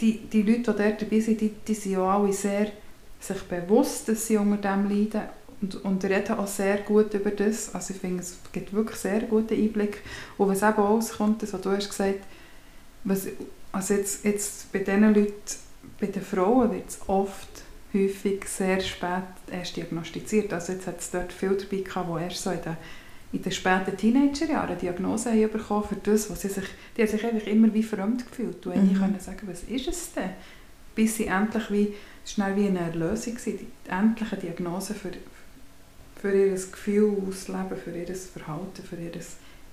die, die Leute, die dort dabei sind, die, die sind ja alle sehr sich bewusst, dass sie unter dem leiden und, und reden auch sehr gut über das. Also ich finde, es gibt wirklich sehr guten Einblick. Und was eben rauskommt, das, was du hast gesagt, was, also jetzt, jetzt bei diesen Leuten, bei den Frauen wird es oft häufig sehr spät erst diagnostiziert. Also jetzt hat es dort viel dabei gehabt, die erst so in den, in den späten Teenagerjahren eine Diagnose haben bekommen für das, was sie sich, die haben sich einfach immer wie fremd gefühlt. Und Mhm. ich können sagen, was ist es denn? Bis sie endlich wie, dann wie eine Erlösung, gewesen, die endliche Diagnose für, für ihr Gefühl ausleben, für ihr Verhalten, für ihr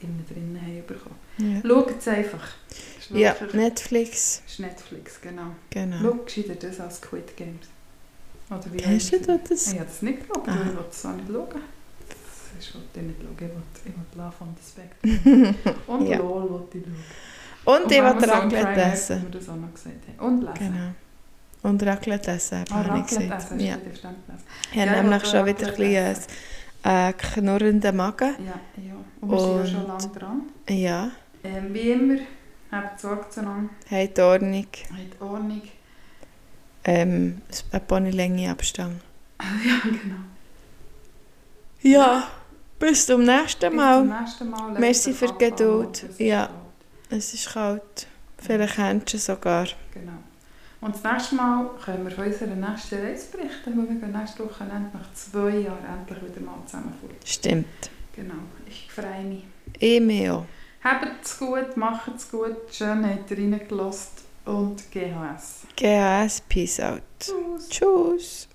innen drinnen haben bekommen. Ja. Schaut es einfach. Ja, Netflix, ist Netflix, genau. genau. Schau gescheiter das als Squid Games. Oder wie Hast du das? Ich habe das nicht geschaut, Ah. weil ich wollte es auch nicht schauen. Ist, wollte ich nicht schauen. Ich wollte, ich wollte Love on the Spectrum. Und Ja. LOL wollte ich schauen. Und ich will Amazon Raclette essen. wir das auch noch gesagt haben. Und lesen. Genau. Und Raclette essen, Ah, habe ich Raclette gesagt. essen, Ja. Ich habe Ja, ich nämlich schon wieder ein bisschen einen äh, knurrenden Magen. Ja, ja. Und wir sind ja schon Und- lange dran. Ja, Ähm, wie immer, habt Sorge zueinander, habt Ordnung. habt Ordnung. Ähm, eine Ponylänge Abstand. ja, genau. Ja, bis zum nächsten Bis Mal. zum nächsten Mal. Merci für die Geduld. es ist Ja. kalt. Es ist kalt. Vielleicht kennst du es sogar. Genau. Und das nächste Mal können wir von unserer nächsten Reise berichten, weil wir gehen nächste Woche nach zwei Jahren endlich wieder mal zusammen. Stimmt. Genau, ich freue mich. Ich mir auch. Habt es gut, macht es gut, schön habt ihr reingelassen und GHS. GHS, Peace out. Tschüss. Tschüss.